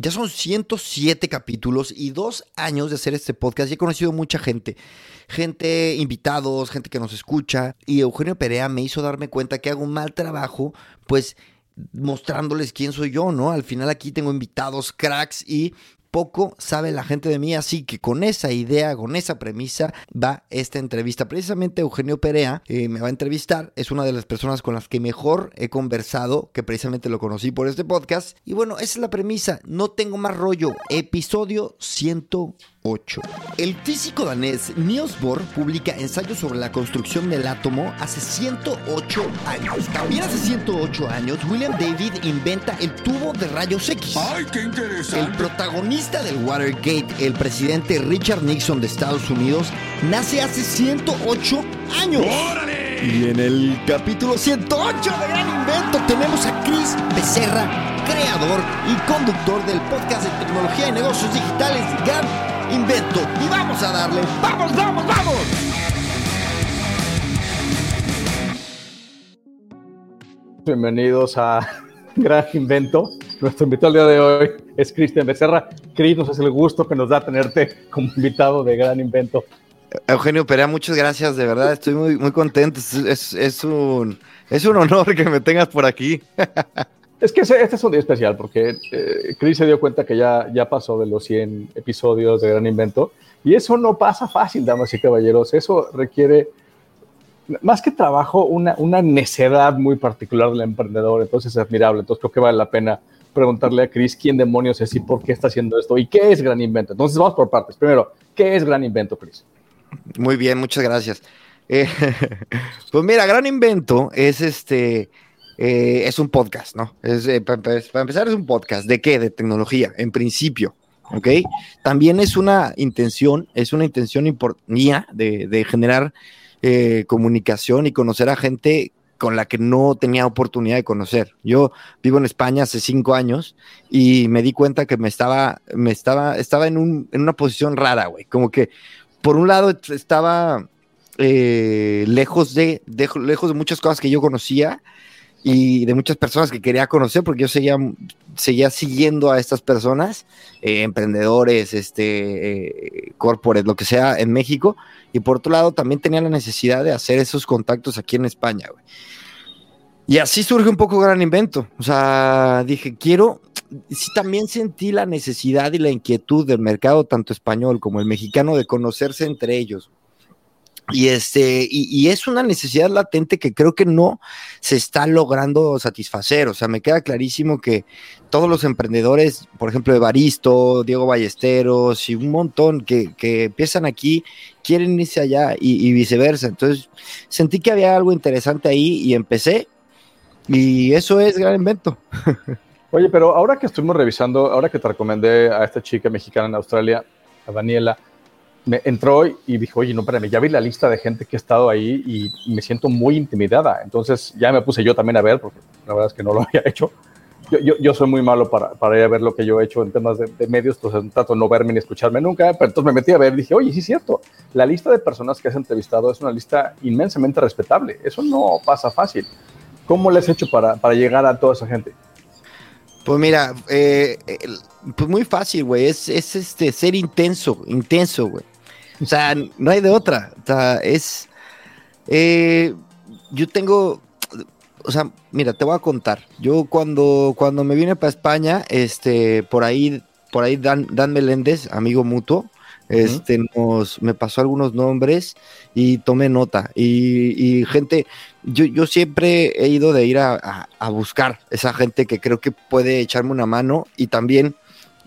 Ya son 107 capítulos y dos años de hacer este podcast y he conocido mucha gente. Gente, invitados, gente que nos escucha. Y Eugenio Perea me hizo darme cuenta que hago un mal trabajo, pues mostrándoles quién soy yo, ¿no? Al final aquí tengo invitados, cracks y poco sabe la gente de mí, así que con esa idea, con esa premisa va esta entrevista. Precisamente Eugenio Perea eh, me va a entrevistar, es una de las personas con las que mejor he conversado, que precisamente lo conocí por este podcast. Y bueno, esa es la premisa, no tengo más rollo, episodio 108. El físico danés Niels Bohr publica ensayos sobre la construcción del átomo hace 108 años. También hace 108 años, William David inventa el tubo de rayos X. ¡Ay, qué interesante! El protagonista del Watergate, el presidente Richard Nixon de Estados Unidos, nace hace 108 años. ¡Órale! Y en el capítulo 108 de Gran Invento tenemos a Chris Becerra, creador y conductor del podcast de tecnología y negocios digitales Gran Invento. Y vamos a darle, vamos, vamos, vamos. Bienvenidos a Gran Invento. Nuestro invitado el día de hoy es Cristian Becerra. Cris, nos hace el gusto que nos da tenerte como invitado de Gran Invento. Eugenio Perea, muchas gracias, de verdad, estoy muy, muy contento. Es, es- un, es un honor que me tengas por aquí. Es que este es un día especial porque eh, Chris se dio cuenta que ya, ya pasó de los 100 episodios de Gran Invento y eso no pasa fácil, damas y caballeros. Eso requiere, más que trabajo, una, una necedad muy particular del emprendedor. Entonces es admirable. Entonces creo que vale la pena preguntarle a Chris quién demonios es y por qué está haciendo esto y qué es Gran Invento. Entonces vamos por partes. Primero, ¿qué es Gran Invento, Chris? Muy bien, muchas gracias. Eh, pues mira, Gran Invento es este, eh, es un podcast, ¿no? Es, eh, para, para empezar es un podcast. ¿De qué? De tecnología, en principio, ¿ok? También es una intención, es una intención mía de, generar comunicación y conocer a gente con la que no tenía oportunidad de conocer. Yo vivo en España hace cinco años y me di cuenta que me estaba, me estaba, estaba en, un, en una posición rara, güey. Como que por un lado estaba eh, lejos, de, lejos de muchas cosas que yo conocía y de muchas personas que quería conocer porque yo seguía, seguía siguiendo a estas personas, eh, emprendedores, este, eh, corporate, lo que sea en México. Y por otro lado también tenía la necesidad de hacer esos contactos aquí en España. Y así surge un poco Gran Invento. O sea, dije, quiero, sí también sentí la necesidad y la inquietud del mercado, tanto español como el mexicano, de conocerse entre ellos. Y, este, y, es una necesidad latente que creo que no se está logrando satisfacer. O sea, me queda clarísimo que todos los emprendedores, por ejemplo, Evaristo, Diego Ballesteros y un montón que, que empiezan aquí, quieren irse allá y, y viceversa. Entonces, sentí que había algo interesante ahí y empecé. Y eso es gran invento. Oye, pero ahora que estuvimos revisando, ahora que te recomendé a esta chica mexicana en Australia, a Daniela, me entró y dijo, oye, no, espérame, ya vi la lista de gente que ha estado ahí y me siento muy intimidada. Entonces ya me puse yo también a ver, porque la verdad es que no lo había hecho. Yo, yo, yo soy muy malo para, para ir a ver lo que yo he hecho en temas de, de medios, entonces trato de no verme ni escucharme nunca, pero entonces me metí a ver y dije, oye, sí es cierto, la lista de personas que has entrevistado es una lista inmensamente respetable. Eso no pasa fácil. ¿Cómo le has hecho para, para llegar a toda esa gente? Pues mira, eh, pues muy fácil, güey. Es, es este ser intenso, intenso, güey. O sea, no hay de otra. O sea, es. eh, yo tengo. O sea, mira, te voy a contar. Yo cuando, cuando me vine para España, este, por ahí, por ahí Dan, Dan Meléndez, amigo mutuo, este, nos, me pasó algunos nombres y tomé nota. Y, y gente, yo, yo siempre he ido de ir a, a- buscar esa gente que creo que puede echarme una mano y también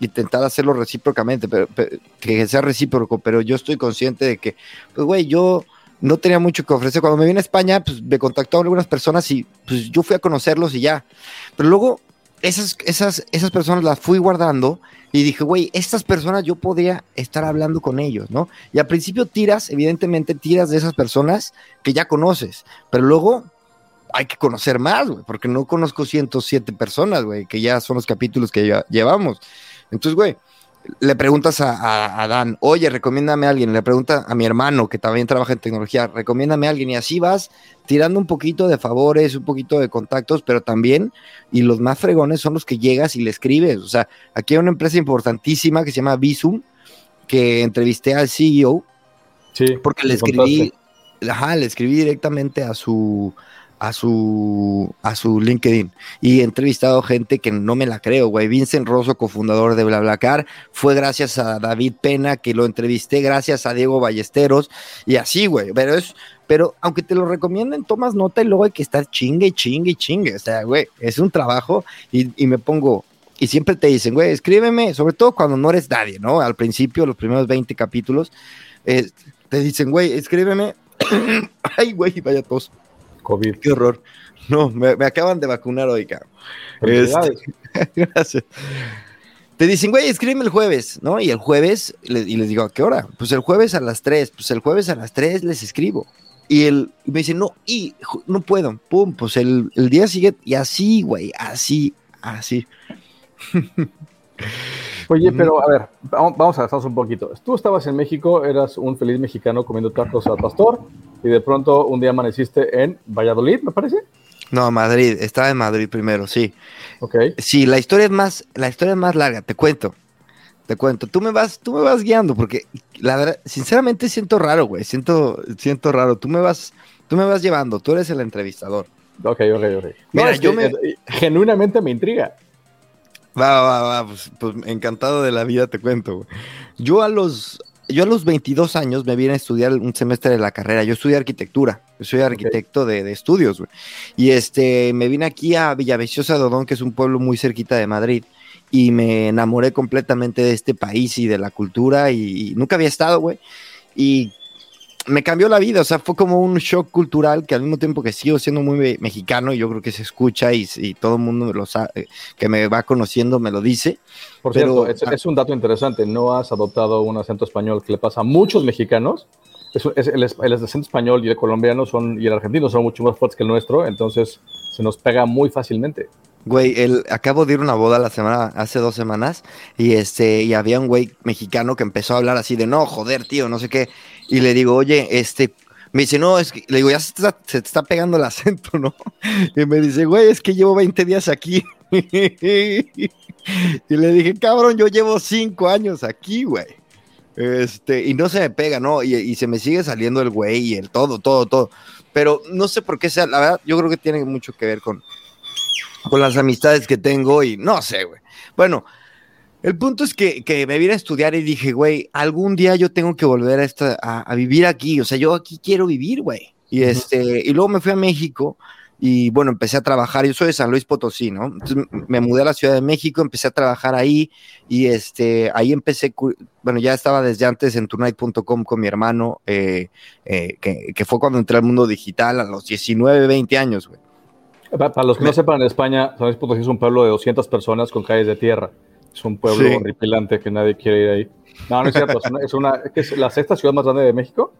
intentar hacerlo recíprocamente, pero, pero- que sea recíproco, pero yo estoy consciente de que, pues güey, yo no tenía mucho que ofrecer. Cuando me vine a España, pues me contactaron algunas personas y pues yo fui a conocerlos y ya. Pero luego esas, esas, esas personas las fui guardando y dije, güey, estas personas yo podría estar hablando con ellos, ¿no? Y al principio tiras, evidentemente tiras de esas personas que ya conoces, pero luego hay que conocer más, güey, porque no conozco 107 personas, güey, que ya son los capítulos que ya llevamos. Entonces, güey, le preguntas a, Dan, oye, recomiéndame a alguien, le pregunta a mi hermano que también trabaja en tecnología, recomiéndame a alguien y así vas tirando un poquito de favores, un poquito de contactos, pero también, y los más fregones son los que llegas y le escribes. O sea, aquí hay una empresa importantísima que se llama Visum, que entrevisté al CEO, sí, porque le escribí, ajá, le escribí directamente a su, a su, a su LinkedIn y he entrevistado gente que no me la creo, güey. Vincent Rosso, cofundador de BlaBlaCar, fue gracias a David Pena que lo entrevisté, gracias a Diego Ballesteros y así, güey. Pero es, pero aunque te lo recomienden, tomas nota y luego hay que estar chingue, chingue, chingue. O sea, güey, es un trabajo y, y me pongo, y siempre te dicen, güey, escríbeme, sobre todo cuando no eres nadie, ¿no? Al principio, los primeros 20 capítulos, eh, te dicen, güey, escríbeme. Ay, güey, vaya tos. COVID. Qué horror. No, me, acaban de vacunar hoy, cabrón. Este, gracias. Te dicen, güey, escríbeme el jueves, ¿no? Y el jueves, y les digo, ¿a qué hora? Pues el jueves a las 3. Pues el jueves a las 3 les escribo. Y él me dice, no, y no puedo. Pum, pues el, el día sigue, y así, güey, así, así. Oye, pero a ver, vamos a gastarnos un poquito. Tú estabas en México, eras un feliz mexicano comiendo tacos al pastor y de pronto un día amaneciste en Valladolid, me parece. No, Madrid, estaba en Madrid primero, sí. Ok. Sí, la historia es más, la historia es más larga, te cuento. Te cuento, tú me vas, tú me vas guiando, porque la verdad, sinceramente siento raro, güey. Siento, siento raro. Tú me vas, tú me vas llevando, tú eres el entrevistador. Ok, ok, ok. Mira, yo me... genuinamente me intriga. Va, va, va, pues, pues, encantado de la vida te cuento. Yo a los yo a los 22 años me vine a estudiar un semestre de la carrera. Yo estudié arquitectura, yo soy arquitecto de, estudios, güey. Y este, me vine aquí a Villaviciosa de Odón, que es un pueblo muy cerquita de Madrid, y me enamoré completamente de este país y de la cultura, y nunca había estado, güey. Y me cambió la vida, o sea, fue como un shock cultural que al mismo tiempo que sigo siendo muy mexicano, yo creo que se escucha y, todo el mundo lo sabe, que me va conociendo me lo dice. Por cierto, es, un dato interesante, no has adoptado un acento español que le pasa a muchos mexicanos. Es, el, el, acento español y el colombiano son, y el argentino son mucho más fuertes que el nuestro, entonces se nos pega muy fácilmente. Güey, el, acabo de ir a una boda la semana, hace dos semanas, y este, y había un güey mexicano que empezó a hablar así de no, joder, tío, no sé qué. Y le digo, oye, este, me dice, no, es que, le digo, ya se te, está, pegando el acento, ¿no? Y me dice, güey, es que llevo 20 días aquí. y le dije, cabrón, yo llevo 5 años aquí, güey. Este, y no se me pega, ¿no? Y, y, se me sigue saliendo el güey y el todo, todo, todo. Pero no sé por qué sea, la verdad, yo creo que tiene mucho que ver con, con las amistades que tengo y no sé, güey. Bueno, el punto es que, me vine a estudiar y dije, güey, algún día yo tengo que volver a, esta, a, vivir aquí, o sea, yo aquí quiero vivir, güey. Y, este, y luego me fui a México y bueno, empecé a trabajar, yo soy de San Luis Potosí, ¿no? Entonces me mudé a la Ciudad de México, empecé a trabajar ahí y este, ahí empecé, bueno, ya estaba desde antes en tonight.com con mi hermano, eh, eh, que, que, fue cuando entré al mundo digital a los 19, 20 años, güey. Para los que no sepan, en España, San Luis Potosí es un pueblo de 200 personas con calles de tierra. Es un pueblo horripilante que nadie quiere ir ahí. No, no es cierto. es, una, es, la sexta ciudad más grande de México.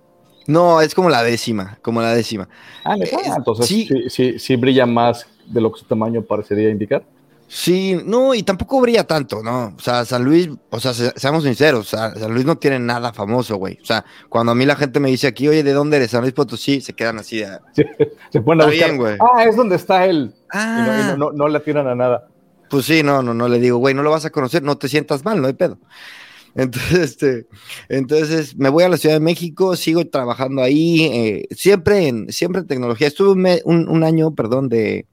No, es como la décima, como la décima. Ah, entonces sí. Sí, sí, brilla más de lo que su tamaño parecería indicar. Sí, no, y tampoco brilla tanto, ¿no? O sea, San Luis, o sea, seamos sinceros, San Luis no tiene nada famoso, güey. O sea, cuando a mí la gente me dice aquí, oye, ¿de dónde eres? San Luis Potosí, se quedan así de... se ponen a buscar. güey. Ah, es donde está él. Ah. no, no, le tiran a nada. Pues sí, no, no, no le digo, güey, no lo vas a conocer, no te sientas mal, no hay pedo. Entonces, este, entonces me voy a la Ciudad de México, sigo trabajando ahí, eh, siempre, en, siempre en tecnología. Estuve un, un año, perdón, de,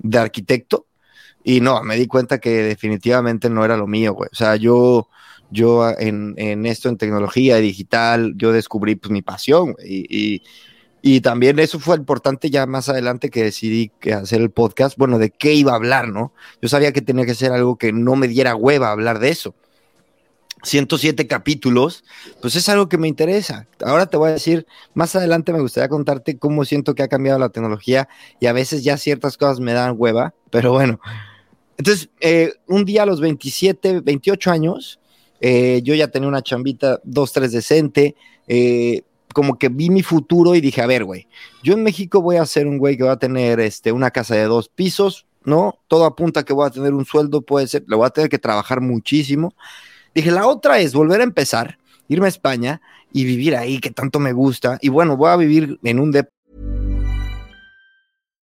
de arquitecto y no, me di cuenta que definitivamente no era lo mío, güey. O sea, yo, yo en, en esto, en tecnología digital, yo descubrí pues mi pasión, y, y, también eso fue importante ya más adelante que decidí que hacer el podcast, bueno, de qué iba a hablar, ¿no? Yo sabía que tenía que ser algo que no me diera hueva hablar de eso. 107 capítulos, pues es algo que me interesa. Ahora te voy a decir, más adelante me gustaría contarte cómo siento que ha cambiado la tecnología y a veces ya ciertas cosas me dan hueva, pero bueno, entonces, eh, un día a los 27, 28 años, eh, yo ya tenía una chambita, dos, tres decente, eh, como que vi mi futuro y dije, a ver, güey, yo en México voy a ser un güey que va a tener este, una casa de dos pisos, ¿no? Todo apunta que voy a tener un sueldo, puede ser, le voy a tener que trabajar muchísimo. Dije, la otra es volver a empezar, irme a España y vivir ahí, que tanto me gusta. Y bueno, voy a vivir en un de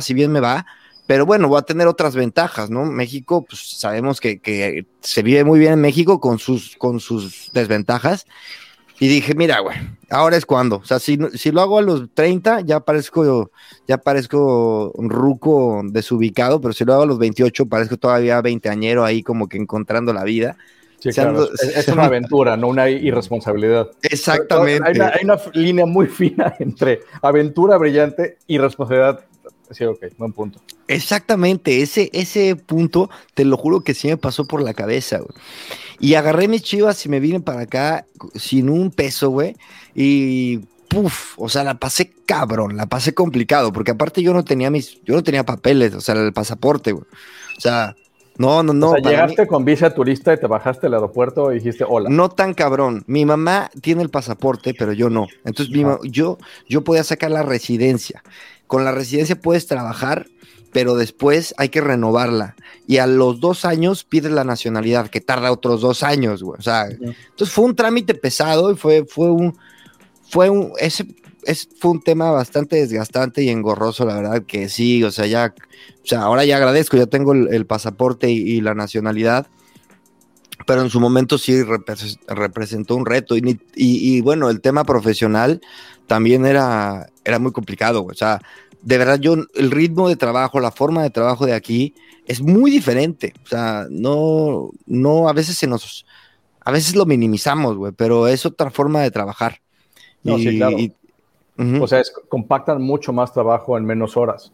Si bien me va, pero bueno, voy a tener otras ventajas, ¿no? México, pues sabemos que, que se vive muy bien en México con sus, con sus desventajas. Y dije, mira, güey, ahora es cuando. O sea, si, si lo hago a los 30, ya parezco, ya parezco un ruco desubicado, pero si lo hago a los 28, parezco todavía veinteañero ahí como que encontrando la vida. Sí, claro. es, es, una aventura, no una irresponsabilidad. Exactamente. Hay una, hay una, línea muy fina entre aventura brillante y responsabilidad. Sí, ok, buen punto. Exactamente, ese, ese punto, te lo juro que sí me pasó por la cabeza, güey. Y agarré mis chivas y me vine para acá sin un peso, güey. Y puf, o sea, la pasé cabrón, la pasé complicado, porque aparte yo no tenía mis, yo no tenía papeles, o sea, el pasaporte, güey. O sea, no, no, no. O sea, llegaste mí, con visa turista y te bajaste al aeropuerto y dijiste hola. No tan cabrón. Mi mamá tiene el pasaporte, pero yo no. Entonces, mi yo, yo podía sacar la residencia. Con la residencia puedes trabajar, pero después hay que renovarla. Y a los dos años pides la nacionalidad, que tarda otros dos años, güey. O sea, -huh. entonces fue un trámite pesado y fue, fue un, fue un, ese, es, fue un tema bastante desgastante y engorroso, la verdad que sí, o sea, ya, o sea, ahora ya agradezco, ya tengo el, el pasaporte y, y, la nacionalidad, pero en su momento sí rep representó un reto y, y, y, bueno, el tema profesional también era, era muy complicado, o sea, de verdad yo, el ritmo de trabajo, la forma de trabajo de aquí es muy diferente, o sea, no, no, a veces se nos, a veces lo minimizamos, güey, pero es otra forma de trabajar. No, y, sí, claro. Y, uh -huh. O sea, es, compactan mucho más trabajo en menos horas.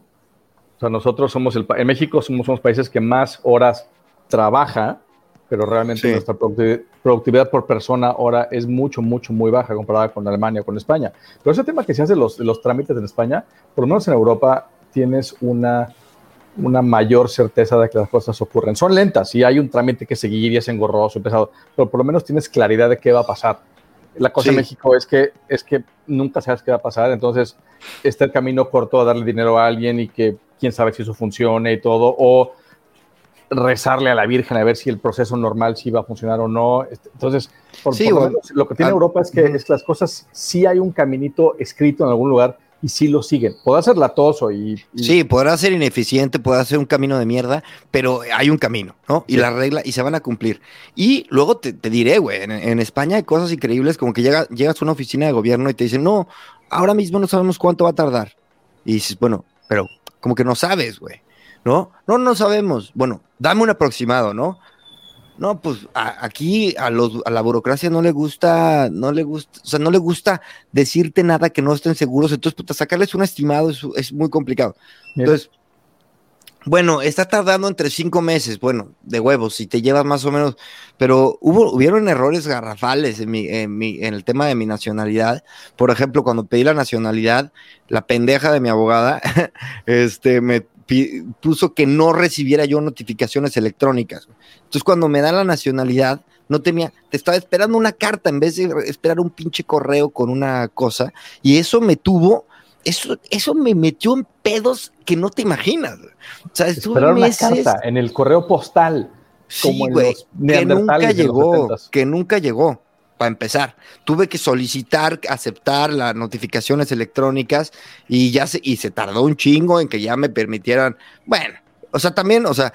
O sea, nosotros somos el, en México somos unos países que más horas trabaja, pero realmente sí. nuestra productividad por persona hora es mucho, mucho, muy baja comparada con Alemania, con España. Pero ese tema que se hace los, los trámites en España, por lo menos en Europa, tienes una, una mayor certeza de que las cosas ocurren. Son lentas y hay un trámite que seguir y es engorroso, pesado, pero por lo menos tienes claridad de qué va a pasar. La cosa sí. en México es que, es que nunca sabes qué va a pasar, entonces está el camino corto a darle dinero a alguien y que quién sabe si eso funcione y todo, o rezarle a la Virgen a ver si el proceso normal sí va a funcionar o no. Entonces, por, sí, por lo, menos, lo, que tiene Europa es que, es que las cosas sí hay un caminito escrito en algún lugar y sí lo siguen. Podrá ser latoso y, y, Sí, podrá ser ineficiente, podrá ser un camino de mierda, pero hay un camino, ¿no? Y sí. la regla, y se van a cumplir. Y luego te, te diré, güey, en, en, España hay cosas increíbles como que llega, llegas a una oficina de gobierno y te dicen, no, ahora mismo no sabemos cuánto va a tardar. Y dices, bueno, pero como que no sabes, güey. ¿No? No, no sabemos. Bueno, dame un aproximado, ¿no? No, pues a, aquí a, los, a la burocracia no le gusta, no le gusta, o sea, no le gusta decirte nada que no estén seguros, entonces, puta, sacarles un estimado es, es muy complicado. Entonces, bueno, está tardando entre cinco meses, bueno, de huevos, si te llevas más o menos, pero hubo, hubieron errores garrafales en, mi, en, mi, en el tema de mi nacionalidad. Por ejemplo, cuando pedí la nacionalidad, la pendeja de mi abogada, este, me puso que no recibiera yo notificaciones electrónicas. Entonces, cuando me da la nacionalidad, no tenía, te estaba esperando una carta en vez de esperar un pinche correo con una cosa, y eso me tuvo eso, eso me metió en pedos que no te imaginas. O sea, Esperar una carta en el correo postal. Como sí, güey, que nunca llegó, que nunca llegó, para empezar. Tuve que solicitar, aceptar las notificaciones electrónicas y ya se, y se tardó un chingo en que ya me permitieran, bueno, o sea, también, o sea,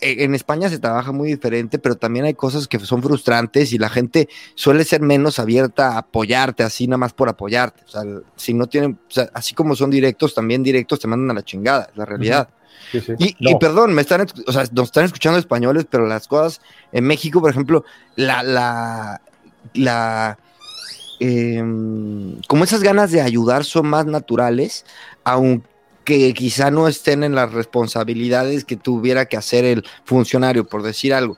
e, en España se trabaja muy diferente, pero también hay cosas que son frustrantes y la gente suele ser menos abierta a apoyarte, así nada más por apoyarte. O sea, si no tienen, o sea, así como son directos, también directos te mandan a la chingada, es la realidad. Sí, sí. Y, no. y, perdón, me están, o sea, nos están escuchando españoles, pero las cosas en México, por ejemplo, la, la, la, eh, como esas ganas de ayudar son más naturales, aunque que quizá no estén en las responsabilidades que tuviera que hacer el funcionario, por decir algo.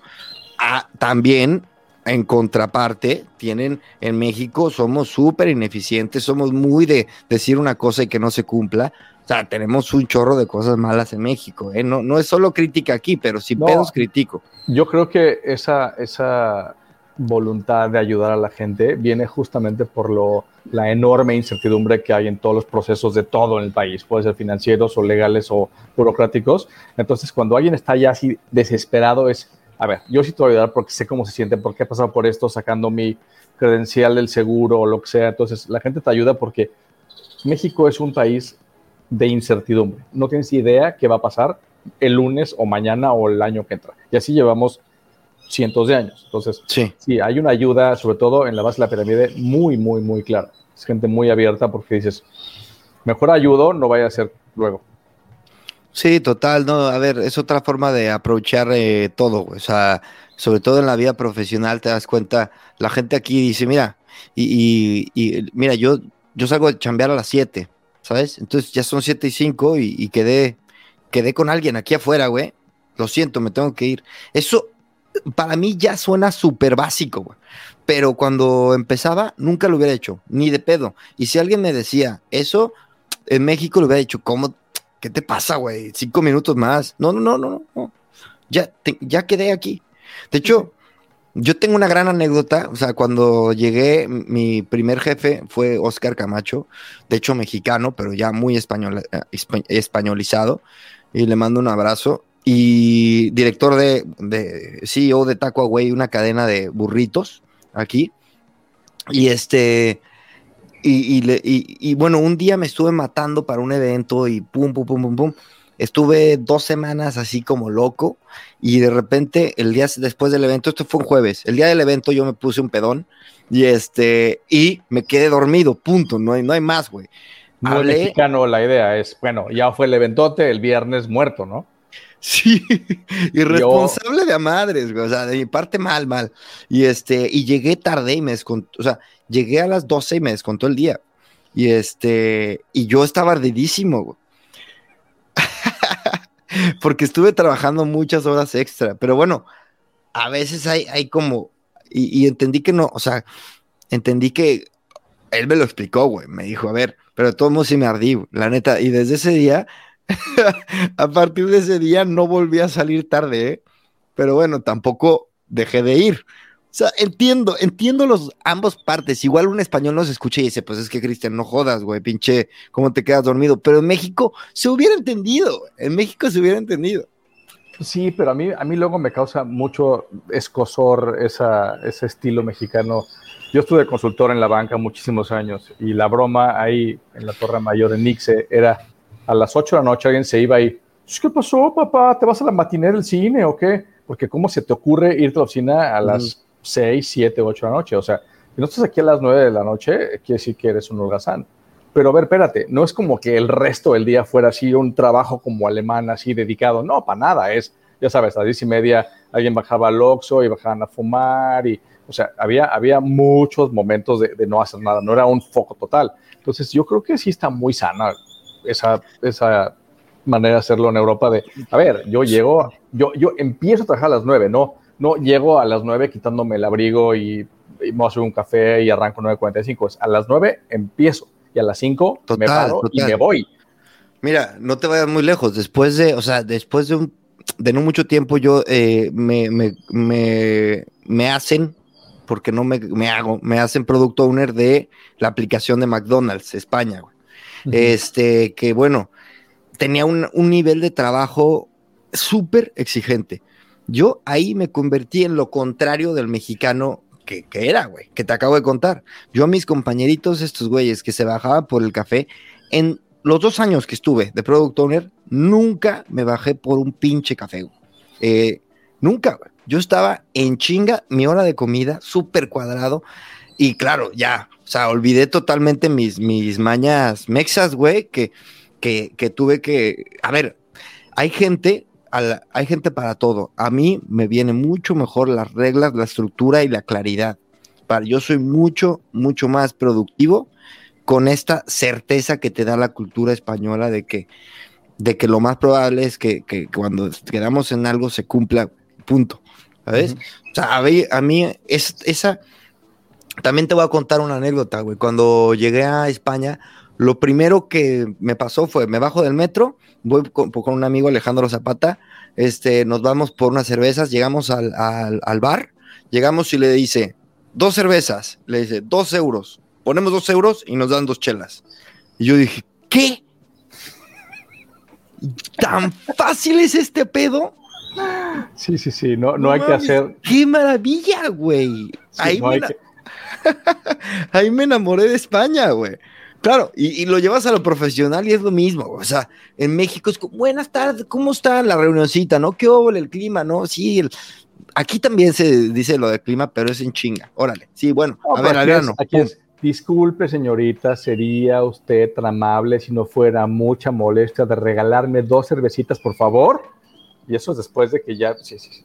Ah, también, en contraparte, tienen en México, somos súper ineficientes, somos muy de decir una cosa y que no se cumpla. O sea, tenemos un chorro de cosas malas en México. ¿eh? No, no es solo crítica aquí, pero sin pedos critico. Yo creo que esa, esa voluntad de ayudar a la gente viene justamente por lo, la enorme incertidumbre que hay en todos los procesos de todo el país, puede ser financieros o legales o burocráticos. Entonces, cuando alguien está ya así desesperado, es, a ver, yo sí te voy a ayudar porque sé cómo se siente, porque he pasado por esto sacando mi credencial del seguro o lo que sea. Entonces, la gente te ayuda porque México es un país de incertidumbre. No tienes idea qué va a pasar el lunes o mañana o el año que entra. Y así llevamos cientos de años. Entonces, sí. sí, hay una ayuda, sobre todo en la base de la pirámide, muy, muy, muy clara. Es gente muy abierta porque dices, mejor ayudo, no vaya a ser luego. Sí, total, no, a ver, es otra forma de aprovechar eh, todo, o sea, sobre todo en la vida profesional te das cuenta, la gente aquí dice, mira, y, y, mira, yo, yo salgo de chambear a las 7, ¿sabes? Entonces ya son 7 y 5 y, y, quedé, quedé con alguien aquí afuera, güey. Lo siento, me tengo que ir. Eso para mí ya suena súper básico. Pero cuando empezaba, nunca lo hubiera hecho, ni de pedo. Y si alguien me decía eso, en México lo hubiera dicho, ¿cómo? ¿Qué te pasa, güey? Cinco minutos más. No, no, no, no, no. Ya, ya quedé aquí. De hecho, yo tengo una gran anécdota. O sea, cuando llegué, mi primer jefe fue Oscar Camacho, de hecho mexicano, pero ya muy español, eh, españolizado. Y le mando un abrazo y director de, de CEO de Taco Away, una cadena de burritos aquí. Y este, y, y, bueno, un día me estuve matando para un evento y pum, pum, pum, pum, pum. Estuve dos semanas así como loco y de repente el día después del evento, esto fue un jueves, el día del evento yo me puse un pedón y este, y me quedé dormido, punto, no hay, no hay más, güey. No mexicano la idea es, bueno, ya fue el eventote, el viernes muerto, ¿no? Sí, irresponsable de a madres, güey. O sea, de mi parte mal, mal. Y este, y llegué tarde y me descontó, o sea, llegué a las 12 y me descontó el día. Y este, y yo estaba ardidísimo, güey. Porque estuve trabajando muchas horas extra. Pero bueno, a veces hay, hay como, y, y entendí que no, o sea, entendí que él me lo explicó, güey. Me dijo, a ver, pero todo mundo sí me ardí, la neta. Y desde ese día a partir de ese día no volví a salir tarde, ¿eh? pero bueno, tampoco dejé de ir. O sea, entiendo, entiendo los ambos partes. Igual un español nos escucha y dice, pues es que Cristian, no jodas, güey, pinche, ¿cómo te quedas dormido? Pero en México se hubiera entendido, en México se hubiera entendido. Sí, pero a mí, a mí luego me causa mucho escosor esa, ese estilo mexicano. Yo estuve consultor en la banca muchísimos años y la broma ahí en la Torre Mayor en Nixe era, a las 8 de la noche alguien se iba ahí, ¿qué pasó, papá? ¿Te vas a la matinera del cine o qué? Porque ¿cómo se te ocurre irte a la oficina a las 6, 7, 8 de la noche? O sea, si no estás aquí a las 9 de la noche, quiere decir que eres un holgazán. Pero a ver, espérate, no es como que el resto del día fuera así un trabajo como alemán, así dedicado. No, para nada. Es, ya sabes, a las 10 y media alguien bajaba al Oxxo y bajaban a fumar. Y, o sea, había, había muchos momentos de, de no hacer nada. No era un foco total. Entonces, yo creo que sí está muy sana esa, esa manera de hacerlo en Europa de, a ver, yo llego, yo, yo empiezo a trabajar a las nueve, no, no llego a las nueve quitándome el abrigo y, me voy a hacer un café y arranco 9.45, a las nueve empiezo y a las 5 me paro y me voy. Mira, no te vayas muy lejos, después de, o sea, después de un, de no mucho tiempo yo eh, me, me, me, me, hacen, porque no me, me hago, me hacen producto owner de la aplicación de McDonald's España, güey. Este, que bueno, tenía un, nivel de trabajo súper exigente. Yo ahí me convertí en lo contrario del mexicano que, era, güey, que te acabo de contar. Yo a mis compañeritos, estos güeyes que se bajaban por el café, en los dos años que estuve de Product Owner, nunca me bajé por un pinche café. Eh, nunca, güey. Yo estaba en chinga, mi hora de comida, súper cuadrado. Y claro, ya, o sea, olvidé totalmente mis, mis mañas mexas, güey, que, que, que tuve que. A ver, hay gente, hay gente para todo. A mí me viene mucho mejor las reglas, la estructura y la claridad. Para, yo soy mucho, mucho más productivo con esta certeza que te da la cultura española de que, de que lo más probable es que, que cuando quedamos en algo se cumpla, punto. ¿Sabes? O sea, a mí, es, esa... También te voy a contar una anécdota, güey. Cuando llegué a España, lo primero que me pasó fue, me bajo del metro, voy con, un amigo Alejandro Zapata, este, nos vamos por unas cervezas, llegamos al, al, bar, llegamos y le dice, dos cervezas, le dice, dos euros, ponemos dos euros y nos dan dos chelas. Y yo dije, ¿qué? ¿Tan fácil es este pedo? Sí, sí, sí, no, no, hay que hacer. ¡Qué maravilla, güey! ahí, me enamoré de España, güey. Claro, y, lo llevas a lo profesional y es lo mismo. O sea, en México es como, buenas tardes, ¿cómo está la reunioncita? ¿No? ¿Qué hubo el clima? ¿No? Sí, aquí también se dice lo del clima, pero es en chinga. Órale. Sí, bueno, a ver, al Aquí es, disculpe, señorita, sería usted tan amable si no fuera mucha molestia de regalarme dos cervecitas, por favor. Y eso es después de que ya. Sí, sí, sí.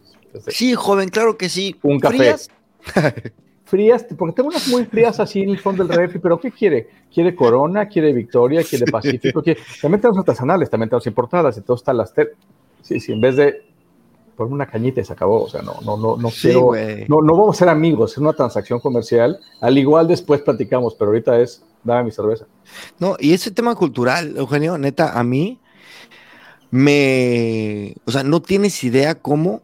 Sí, joven, claro que sí. Un café. frías, porque tengo unas muy frías así en el fondo del refri, pero ¿qué quiere? ¿Quiere Corona? ¿Quiere Victoria? ¿Quiere Pacífico? También tenemos artesanales, también tenemos importadas, y todo está las... Sí, sí, en vez de por una cañita y se acabó, o sea, no, no, no, no quiero, no, no vamos a ser amigos, es una transacción comercial, al igual después platicamos, pero ahorita es, dame mi cerveza. No, y ese tema cultural, Eugenio, neta, a mí me, o sea, no tienes idea cómo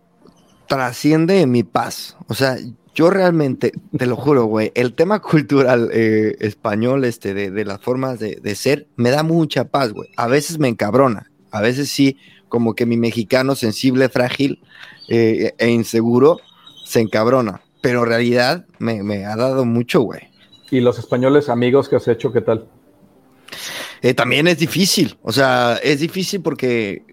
trasciende mi paz, o sea, yo realmente, te lo juro, güey, el tema cultural eh, español, este, de, las formas de, ser, me da mucha paz, güey. A veces me encabrona, a veces sí, como que mi mexicano sensible, frágil eh, e inseguro se encabrona, pero en realidad me, ha dado mucho, güey. ¿Y los españoles amigos que has hecho, qué tal? Eh, también es difícil, o sea, es difícil porque,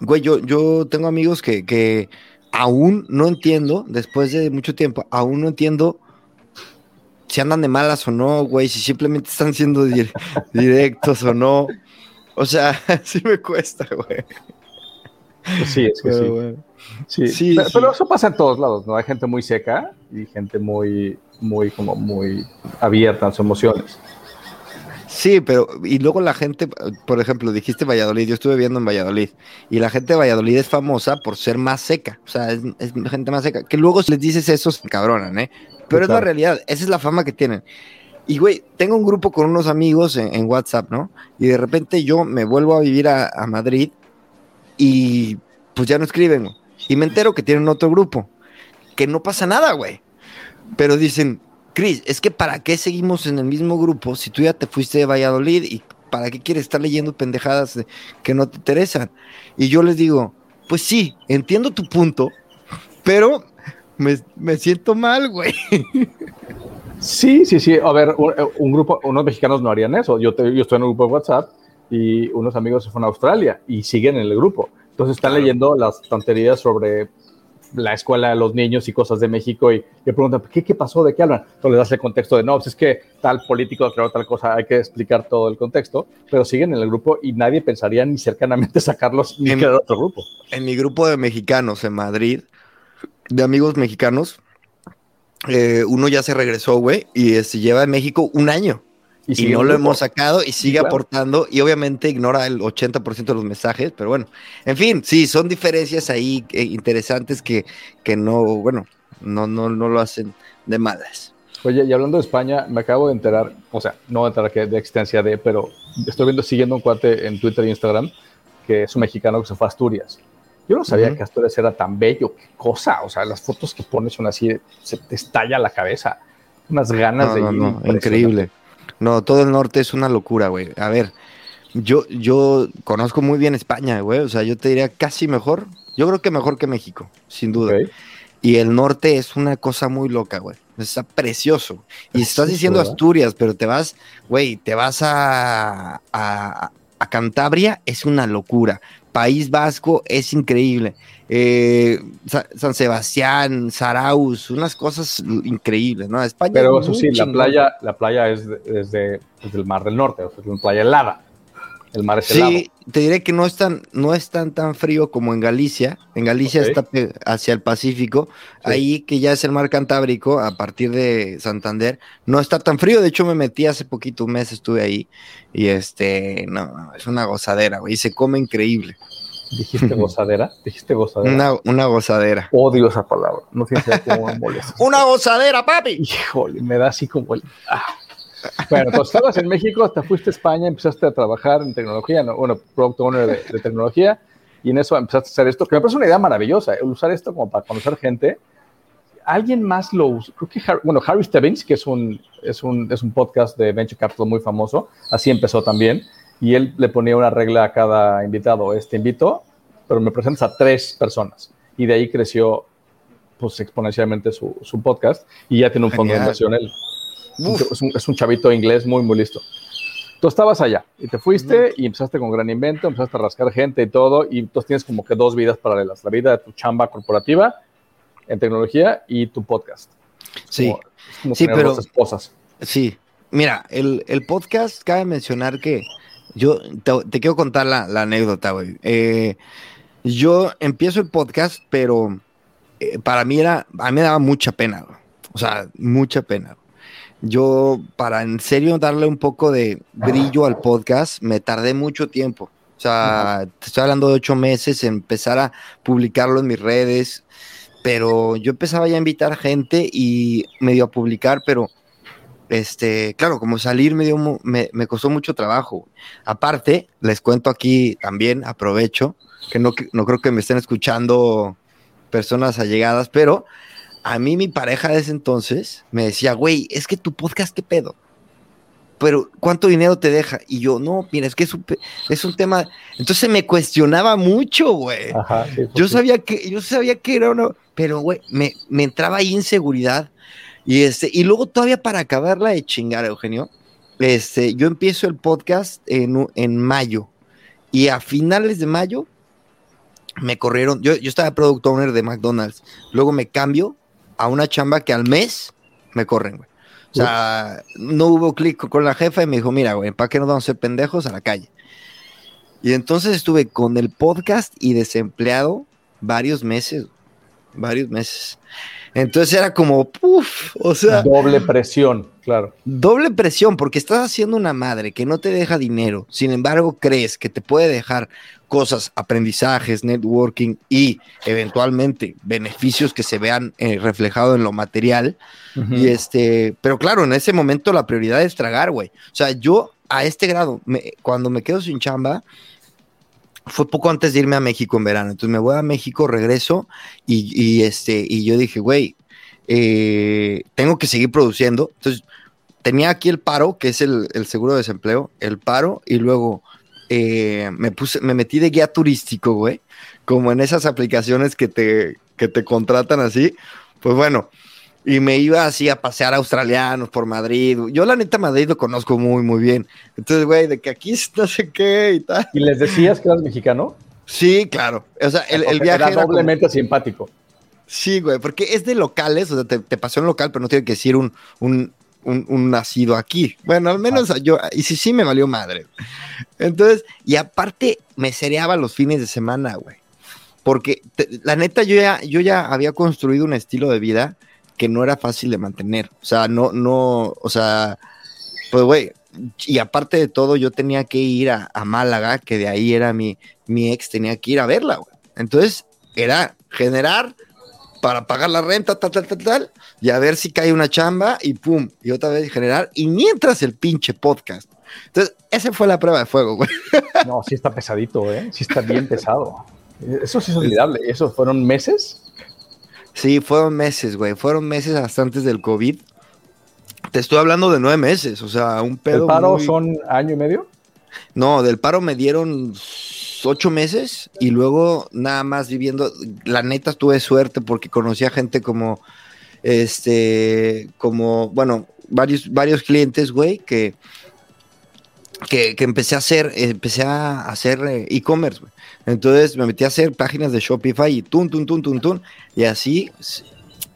güey, yo, yo tengo amigos que, que aún no entiendo, después de mucho tiempo, aún no entiendo si andan de malas o no, güey, si simplemente están siendo directos o no. O sea, sí me cuesta, güey. Sí, es que sí. sí. pero, eso pasa en todos lados, ¿no? Hay gente muy seca y gente muy, muy, como muy abierta en sus emociones. Sí, pero y luego la gente, por ejemplo, dijiste Valladolid, yo estuve viendo en Valladolid y la gente de Valladolid es famosa por ser más seca, o sea, es, gente más seca, que luego si les dices eso se cabronan, ¿eh? Pero es la realidad, esa es la fama que tienen. Y güey, tengo un grupo con unos amigos en, WhatsApp, ¿no? Y de repente yo me vuelvo a vivir a, a Madrid y pues ya no escriben, y me entero que tienen otro grupo, que no pasa nada, güey. Pero dicen, Cris, es que ¿para qué seguimos en el mismo grupo si tú ya te fuiste de Valladolid y para qué quieres estar leyendo pendejadas que no te interesan? Y yo les digo, pues sí, entiendo tu punto, pero me, siento mal, güey. Sí, sí, sí. A ver, un, grupo, unos mexicanos no harían eso. Yo, yo estoy en un grupo de WhatsApp y unos amigos se fueron a Australia y siguen en el grupo. Entonces están leyendo las tonterías sobre la escuela de los niños y cosas de México y le preguntan, ¿qué, ¿qué pasó? ¿De qué hablan? Entonces le das el contexto de, no, pues es que tal político creó tal cosa, hay que explicar todo el contexto, pero siguen en el grupo y nadie pensaría ni cercanamente sacarlos ni en, de otro grupo. En mi grupo de mexicanos en Madrid, de amigos mexicanos, eh, uno ya se regresó, güey, y se lleva en México un año. Y, no lo hemos sacado y sigue aportando y obviamente ignora el 80% de los mensajes, pero bueno, en fin, sí, son diferencias ahí eh, interesantes que, que no, bueno, no, no, no lo hacen de malas. Oye, y hablando de España, me acabo de enterar, o sea, no de enterar que de existencia de, pero estoy viendo, siguiendo un cuate en Twitter e Instagram, que es un mexicano que se fue a Asturias. Yo no sabía que Asturias era tan bello, qué cosa, o sea, las fotos que pones son así, se te estalla la cabeza, unas ganas de ir. increíble. No, todo el norte es una locura, güey. A ver, yo, yo conozco muy bien España, güey. O sea, yo te diría casi mejor. Yo creo que mejor que México, sin duda. Y el norte es una cosa muy loca, güey. Está precioso. Y estás diciendo Asturias, pero te vas, güey, te vas a, a, a Cantabria, es una locura. País Vasco es increíble. Eh, San Sebastián, Saraus, unas cosas increíbles, ¿no? España. Pero eso sí, la playa, la playa es desde, el Mar del Norte, o sea, es una playa helada. El mar. Sí, te diré que no es tan, no es tan, tan frío como en Galicia. En Galicia está hacia el Pacífico. Sí. Ahí que ya es el mar Cantábrico, a partir de Santander, no está tan frío. De hecho, me metí hace poquito, un mes estuve ahí. Y este, no, no, es una gozadera, güey. Se come increíble. Dijiste gozadera. Dijiste gozadera. Una, una gozadera. Odio esa palabra. No idea cómo me molesta. ¡Una gozadera, papi! Híjole, me da así como el. ah. Bueno, entonces estabas en México, te fuiste a España, empezaste a trabajar en tecnología, ¿no? bueno, product owner de, de tecnología, y en eso empezaste a hacer esto, que me parece una idea maravillosa, ¿eh? usar esto como para conocer gente. Alguien más lo usó, creo que, Har- bueno, Harry Stebbins, que es un, es, un, es un podcast de Venture Capital muy famoso, así empezó también, y él le ponía una regla a cada invitado, este invito, pero me presentas a tres personas, y de ahí creció pues exponencialmente su, su podcast, y ya tiene un fondo de Genial. inversión él. Es un, es un chavito inglés muy, muy listo. Tú estabas allá y te fuiste y empezaste con gran invento, empezaste a rascar gente y todo, y entonces tienes como que dos vidas paralelas, la vida de tu chamba corporativa en tecnología y tu podcast. Sí. Como- como Sí, pero- dos esposas. Sí, mira, el, el podcast, cabe mencionar que yo te, te quiero contar la, la anécdota, güey. Eh, yo empiezo el podcast, pero eh, para mí era, a mí me daba mucha pena, güey. o sea, mucha pena. Yo, para en serio darle un poco de brillo al podcast, me tardé mucho tiempo. O sea, te estoy hablando de ocho meses, empezar a publicarlo en mis redes, pero yo empezaba ya a invitar gente y medio a publicar, pero este, claro, como salir me, dio me, me costó mucho trabajo. Aparte, les cuento aquí también, aprovecho, que no, que- no creo que me estén escuchando personas allegadas, pero a mí mi pareja de ese entonces me decía, güey, es que tu podcast, ¿qué pedo? Pero, ¿cuánto dinero te deja? Y yo, no, mira, es que es un, es un tema. Entonces me cuestionaba mucho, güey. Ajá, sí, Yo sí. sabía que, yo sabía que era uno, pero güey, me, me entraba ahí inseguridad. Y este, y luego todavía para acabarla de chingar, Eugenio, este, yo empiezo el podcast en, en mayo. Y a finales de mayo me corrieron. Yo, yo estaba product owner de McDonald's. Luego me cambio a una chamba que al mes me corren, güey. O sea, no hubo clic con la jefa y me dijo, mira, güey, ¿para qué nos vamos a ser pendejos a la calle? Y entonces estuve con el podcast y desempleado varios meses, varios meses. Entonces era como, puff, o sea, Doble presión, claro. doble presión porque estás haciendo una madre que no te deja dinero, sin embargo crees que te puede dejar cosas, aprendizajes, networking y eventualmente beneficios que se vean eh, reflejados en lo material. Y este, pero claro, en ese momento la prioridad es tragar, güey. O sea, yo a este grado, me- cuando me quedo sin chamba, fue poco antes de irme a México en verano. Entonces me voy a México, regreso y, este, y yo dije, güey, eh, tengo que seguir produciendo. Entonces tenía aquí el paro, que es el, el seguro de desempleo, el paro, y luego eh, me puse, me metí de guía turístico, güey, como en esas aplicaciones que te, que te contratan así. Pues bueno, y me iba así a pasear a australianos por Madrid. Yo la neta Madrid lo conozco muy, muy bien. Entonces, güey, de que aquí no sé qué y tal. ¿Y les decías que eras mexicano? Sí, claro. O sea, el, viaje era era como- doblemente simpático. Sí, güey, porque es de locales, o sea, te, te pasó en local, pero no tiene que decir un, un, un, un nacido aquí. Bueno, al menos yo, y sí, sí me valió madre. Entonces, y aparte me cereaba los fines de semana, güey. Porque te- la neta, yo ya, yo ya había construido un estilo de vida que no era fácil de mantener. O sea, no, no, o sea, pues, güey, y aparte de todo, yo tenía que ir a, a Málaga, que de ahí era mi, mi ex, tenía que ir a verla, güey. Entonces, era generar para pagar la renta, tal, tal, tal, tal, y a ver si cae una chamba y pum, y otra vez generar, y mientras el pinche podcast. Entonces, esa fue la prueba de fuego, güey. No, sí está pesadito, ¿eh? Sí está bien pesado. Eso sí es olvidable. ¿Eso fueron meses? Sí, fueron meses, güey, fueron meses hasta antes del COVID. Te estoy hablando de nueve meses, o sea, un pedo. ¿El paro muy- son año y medio? No, del paro me dieron ocho meses y luego nada más viviendo. La neta tuve suerte porque conocí a gente como, este, como, bueno, varios, varios clientes, güey, que, que, que empecé a hacer, empecé a hacer eh, e-commerce. Entonces me metí a hacer páginas de Shopify y tun, tun, tun, tun, tun, y así,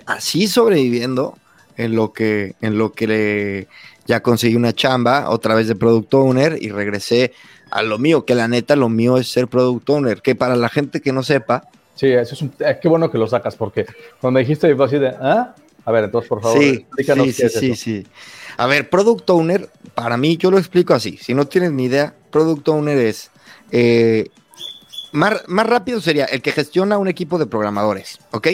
así sobreviviendo en lo que, en lo que le, ya conseguí una chamba otra vez de product owner y regresé a lo mío, que la neta lo mío es ser product owner, que para la gente que no sepa. Sí, eso es un, eh, qué bueno que lo sacas, porque cuando dijiste así de, ¿ah? A ver, entonces, por favor, sí, sí, sí, sí, sí. A ver, product owner, para mí, yo lo explico así. Si no tienes ni idea, product owner es eh, más, más rápido sería el que gestiona un equipo de programadores, ¿ok?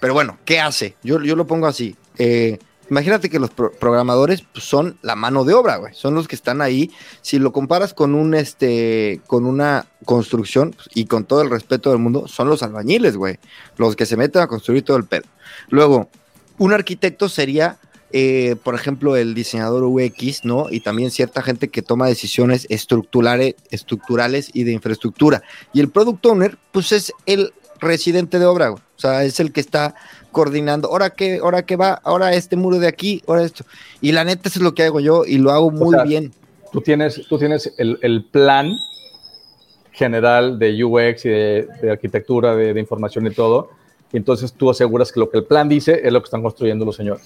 Pero bueno, ¿qué hace? Yo, yo lo pongo así. Eh, imagínate que los programadores pues, son la mano de obra, güey. Son los que están ahí. Si lo comparas con un este, con una construcción pues, y con todo el respeto del mundo, son los albañiles, güey. Los que se meten a construir todo el pedo. Luego, un arquitecto sería eh, por ejemplo, el diseñador UX, ¿no? Y también cierta gente que toma decisiones estructurales, estructurales y de infraestructura. Y el product owner, pues es el residente de obra, o sea, es el que está coordinando, ahora que, ahora que va, ahora este muro de aquí, ahora esto. Y la neta, eso es lo que hago yo y lo hago muy bien. Tú tienes, tú tienes el, plan general de UX y de, arquitectura, de, de información y todo, entonces tú aseguras que lo que el plan dice es lo que están construyendo los señores.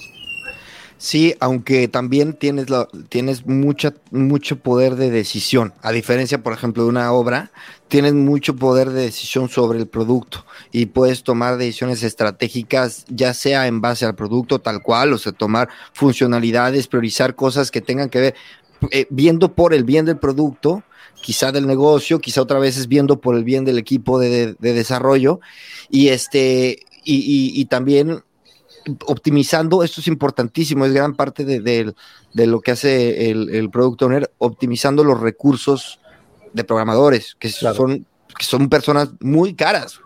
Sí, aunque también tienes, la, tienes mucha, mucho poder de decisión. A diferencia, por ejemplo, de una obra, tienes mucho poder de decisión sobre el producto y puedes tomar decisiones estratégicas, ya sea en base al producto tal cual, o sea, tomar funcionalidades, priorizar cosas que tengan que ver, eh, viendo por el bien del producto, quizá del negocio, quizá otra vez es viendo por el bien del equipo de, desarrollo. Y este y, también optimizando, esto es importantísimo, es gran parte de, lo que hace el, el, Product Owner, optimizando los recursos de programadores, que, son, que son personas muy caras.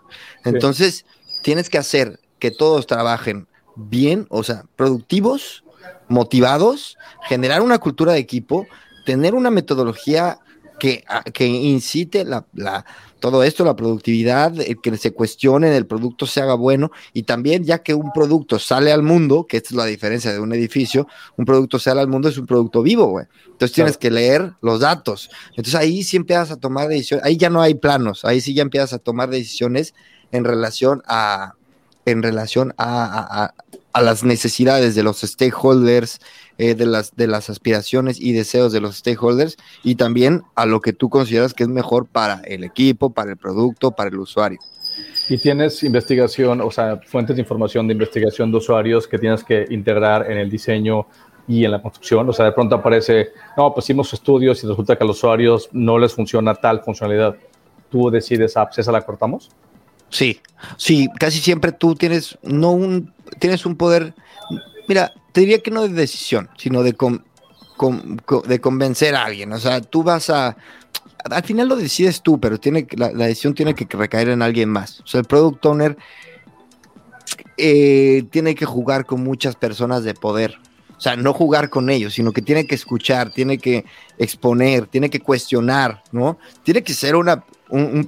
Entonces, tienes que hacer que todos trabajen bien, o sea, productivos, motivados, generar una cultura de equipo, tener una metodología que, que incite la, la todo esto, la productividad, que se cuestione, el producto se haga bueno y también ya que un producto sale al mundo, que esta es la diferencia de un edificio, un producto sale al mundo es un producto vivo, güey. Entonces tienes que leer los datos. Entonces ahí sí empiezas a tomar decisiones, ahí ya no hay planos, ahí sí ya empiezas a tomar decisiones en relación a, en relación a, a las necesidades de los stakeholders, eh, de, las, de las aspiraciones y deseos de los stakeholders y también a lo que tú consideras que es mejor para el equipo, para el producto, para el usuario. Y tienes investigación, o sea, fuentes de información de investigación de usuarios que tienes que integrar en el diseño y en la construcción. O sea, de pronto aparece, no, pues hicimos estudios y resulta que a los usuarios no les funciona tal funcionalidad. Tú decides, ah, pues esa la cortamos. Sí, sí, casi siempre tú tienes, no un, tienes un poder, mira, te diría que no de decisión, sino de, de convencer a alguien. O sea, tú vas a, al final lo decides tú, pero tiene, la, decisión tiene que recaer en alguien más. O sea, el product owner eh, tiene que jugar con muchas personas de poder. O sea, no jugar con ellos, sino que tiene que escuchar, tiene que exponer, tiene que cuestionar, ¿no? Tiene que ser una,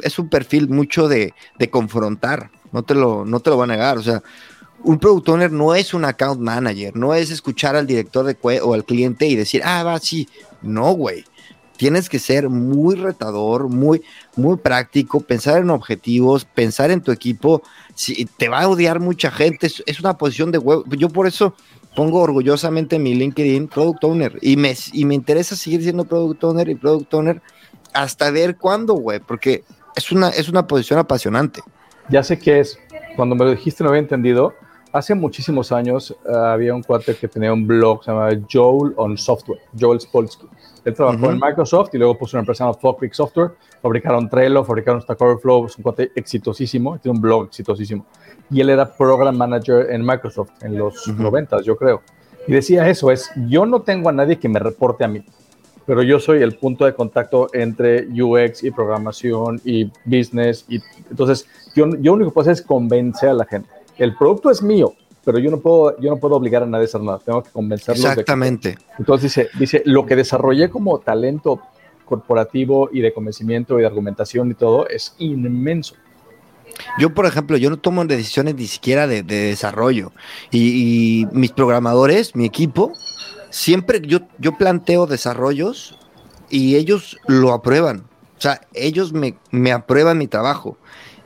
es un perfil mucho de, confrontar, no te, lo, no te lo va a negar, o sea, un product owner no es un account manager, no es escuchar al director de o al cliente y decir, ah, va, sí, no, güey. Tienes que ser muy retador, muy, muy práctico, pensar en objetivos, pensar en tu equipo. Si, te va a odiar mucha gente, es, una posición de huevo. Yo por eso pongo orgullosamente en mi LinkedIn Product Owner y me, y me interesa seguir siendo Product Owner y Product Owner hasta ver cuándo, güey, porque es una, es una posición apasionante. Ya sé que es, cuando me lo dijiste no había entendido. Hace muchísimos años eh, había un cuate que tenía un blog, se llamaba Joel on Software, Joel Spolsky. Él trabajó en Microsoft y luego puso una empresa llamada Software. Fabricaron Trello, fabricaron Stack Overflow, es un cuate exitosísimo, tiene un blog exitosísimo. Y él era Program Manager en Microsoft en los 90, yo creo. Y decía eso, es, yo no tengo a nadie que me reporte a mí pero yo soy el punto de contacto entre UX y programación y business. Y entonces, yo, yo único que puedo hacer es convencer a la gente. El producto es mío, pero yo no puedo, yo no puedo obligar a nadie a hacer nada. Tengo que convencerlos. Exactamente. entonces dice, dice, lo que desarrollé como talento corporativo y de convencimiento y de argumentación y todo es inmenso. Yo, por ejemplo, yo no tomo decisiones ni siquiera de, desarrollo. y, mis programadores, mi equipo, siempre yo, yo planteo desarrollos y ellos lo aprueban. O sea, ellos me, me aprueban mi trabajo.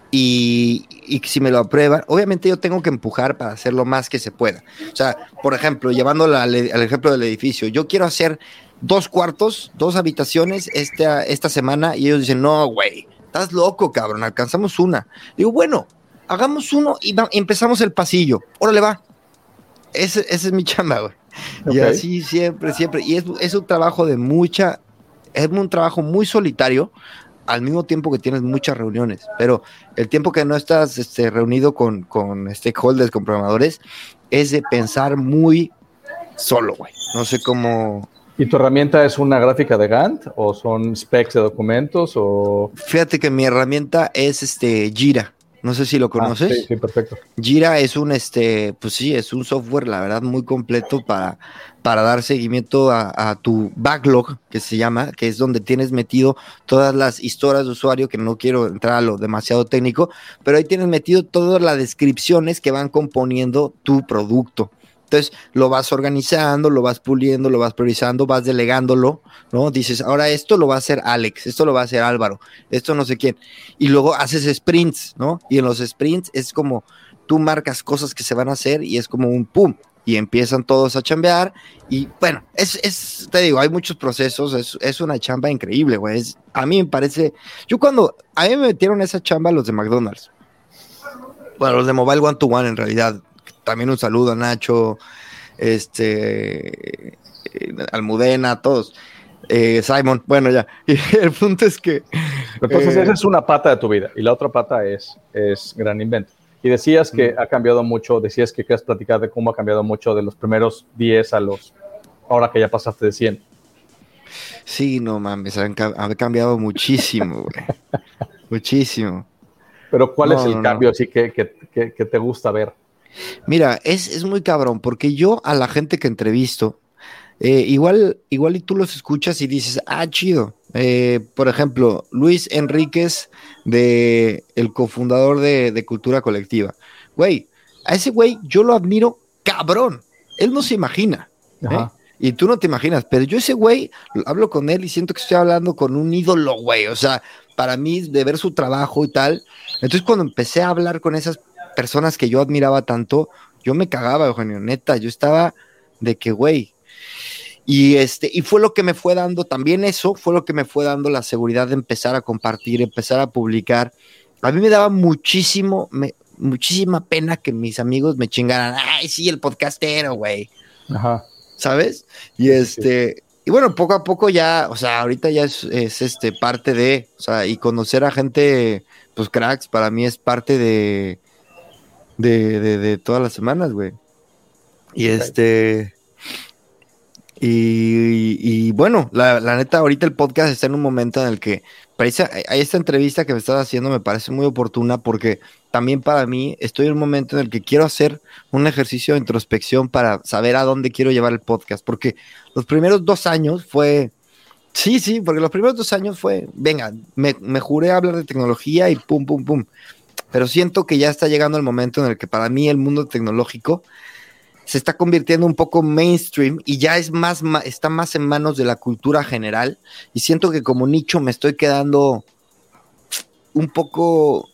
Y, y, si me lo aprueban, obviamente yo tengo que empujar para hacer lo más que se pueda. O sea, por ejemplo, llevándolo al, ejemplo del edificio, yo quiero hacer dos cuartos, dos habitaciones esta, esta semana y ellos dicen, no, güey, estás loco, cabrón, alcanzamos una. Digo, bueno, hagamos uno y, empezamos el pasillo. Órale, va. Ese, ese es mi chamba, güey. Y así siempre, siempre. Y es, es un trabajo de mucha, es un trabajo muy solitario, al mismo tiempo que tienes muchas reuniones, pero el tiempo que no estás este, reunido con, con stakeholders, con programadores, es de pensar muy solo, güey. No sé cómo... ¿Y tu herramienta es una gráfica de Gantt o son specs de documentos o...? Fíjate que mi herramienta es este Jira. No sé si lo ah, conoces. sí, sí, perfecto. Jira es un, este, pues sí, es un software, la verdad, muy completo para, para dar seguimiento a, tu backlog, que se llama, que es donde tienes metido todas las historias de usuario, que no quiero entrar a lo demasiado técnico, pero ahí tienes metido todas las descripciones que van componiendo tu producto. Entonces lo vas organizando, lo vas puliendo, lo vas priorizando, vas delegándolo, ¿no? Dices, ahora esto lo va a hacer Alex, esto lo va a hacer Álvaro, esto no sé quién. Y luego haces sprints, ¿no? Y en los sprints es como tú marcas cosas que se van a hacer y es como un pum. Y empiezan todos a chambear. Y bueno, es, es te digo, hay muchos procesos. Es, es una chamba increíble, güey. a mí me parece. Yo cuando. A mí me metieron esa chamba los de McDonald's. Bueno, los de Mobile One to One en realidad también un saludo a Nacho, este, Almudena, a todos. Eh, Simon, bueno, ya. Y el punto es que. Entonces, esa es una pata de tu vida. Y la otra pata es, es Gran Invento. Y decías que ha cambiado mucho, decías que querías platicar de cómo ha cambiado mucho de los primeros 10 a los. Ahora que ya pasaste de 100. Sí, no mames, ha cambiado muchísimo, güey. muchísimo. Pero, ¿cuál es el cambio así que, que, que te gusta ver? Mira, es, muy cabrón, porque yo a la gente que entrevisto, eh, igual, igual y tú los escuchas y dices, ah, chido. Eh, por ejemplo, Luis Enríquez, de, el cofundador de, Cultura Colectiva. Güey, a ese güey yo lo admiro cabrón. Él no se imagina. ¿eh? Y tú no te imaginas, pero yo ese güey, hablo con él y siento que estoy hablando con un ídolo, güey. O sea, para mí, de ver su trabajo y tal. Entonces, cuando empecé a hablar con esas personas que yo admiraba tanto, yo me cagaba, Eugenio, neta, yo estaba de que, güey. Y este, y fue lo que me fue dando, también eso fue lo que me fue dando la seguridad de empezar a compartir, empezar a publicar. A mí me daba muchísimo, muchísima pena que mis amigos me chingaran, ay, sí, el podcastero, güey. Ajá. ¿Sabes? Y este, y bueno, poco a poco ya, o sea, ahorita ya es, es, este parte de, o sea, y conocer a gente, pues cracks, para mí es parte de, de, de, todas las semanas, güey. Y este. Y, bueno, la, neta, ahorita el podcast está en un momento en el que parece, esta entrevista que me estás haciendo me parece muy oportuna porque también para mí estoy en un momento en el que quiero hacer un ejercicio de introspección para saber a dónde quiero llevar el podcast. Porque los primeros dos años fue. Sí, sí, porque los primeros dos años fue, venga, me, me juré hablar de tecnología y pum, pum, pum pero siento que ya está llegando el momento en el que para mí el mundo tecnológico se está convirtiendo un poco mainstream y ya es más, está más en manos de la cultura general y siento que como nicho me estoy quedando un poco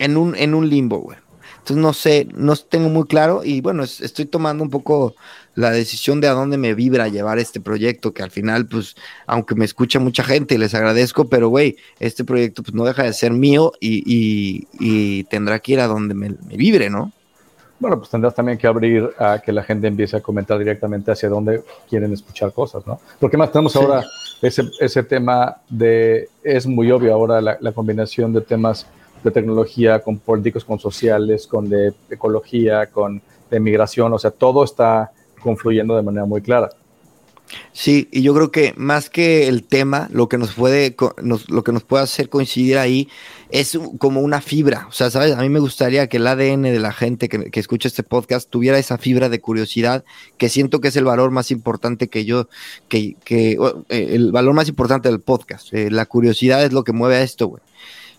en un, en un limbo, güey. Entonces no sé, no tengo muy claro y bueno, estoy tomando un poco la decisión de a dónde me vibra llevar este proyecto, que al final, pues, aunque me escucha mucha gente y les agradezco, pero güey, este proyecto pues no deja de ser mío y, tendrá que ir a donde me, vibre, ¿no? Bueno, pues tendrás también que abrir a que la gente empiece a comentar directamente hacia dónde quieren escuchar cosas, ¿no? Porque más tenemos ahora ese, ese tema de, es muy obvio ahora la, la combinación de temas de tecnología, con políticos, con sociales, con de ecología, con de migración, o sea, todo está confluyendo de manera muy clara. Sí, y yo creo que más que el tema, lo que nos puede, lo que nos puede hacer coincidir ahí es como una fibra. O sea, sabes, a mí me gustaría que el ADN de la gente que, que, escucha este podcast tuviera esa fibra de curiosidad, que siento que es el valor más importante que yo, que, que eh, el valor más importante del podcast. Eh, la curiosidad es lo que mueve a esto, güey.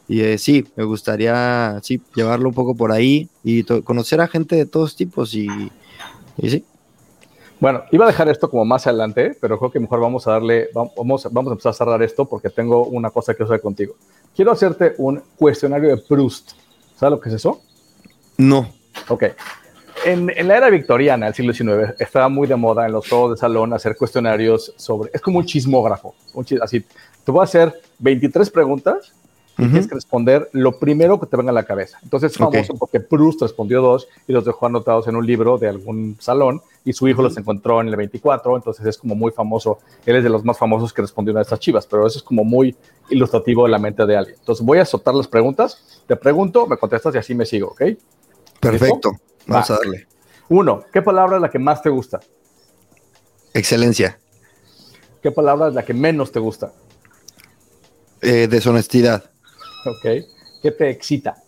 Y eh, sí, me gustaría sí, llevarlo un poco por ahí y conocer a gente de todos tipos y, sí. Bueno, iba a dejar esto como más adelante, pero creo que mejor vamos a darle, vamos, vamos a empezar a cerrar esto porque tengo una cosa que hacer contigo. Quiero hacerte un cuestionario de Proust. ¿Sabes lo que es eso? No. Ok. en, la era victoriana, el siglo XIX, estaba muy de moda en los juegos de salón hacer cuestionarios sobre. Es como un chismógrafo. así, te voy a hacer 23 preguntas y tienes que responder lo primero que te venga a la cabeza. Entonces es famoso porque Proust respondió dos y los dejó anotados en un libro de algún salón y su hijo los encontró en el 24. Entonces es como muy famoso. Él es de los más famosos que respondió una de estas chivas, pero eso es como muy ilustrativo de la mente de alguien. Entonces voy a soltar las preguntas, te pregunto, me contestas y así me sigo, ¿ok? Perfecto. Vamos a darle. Uno, ¿qué palabra es la que más te gusta? Excelencia. ¿Qué palabra es la que menos te gusta? Eh, deshonestidad. Ok. ¿Qué te excita?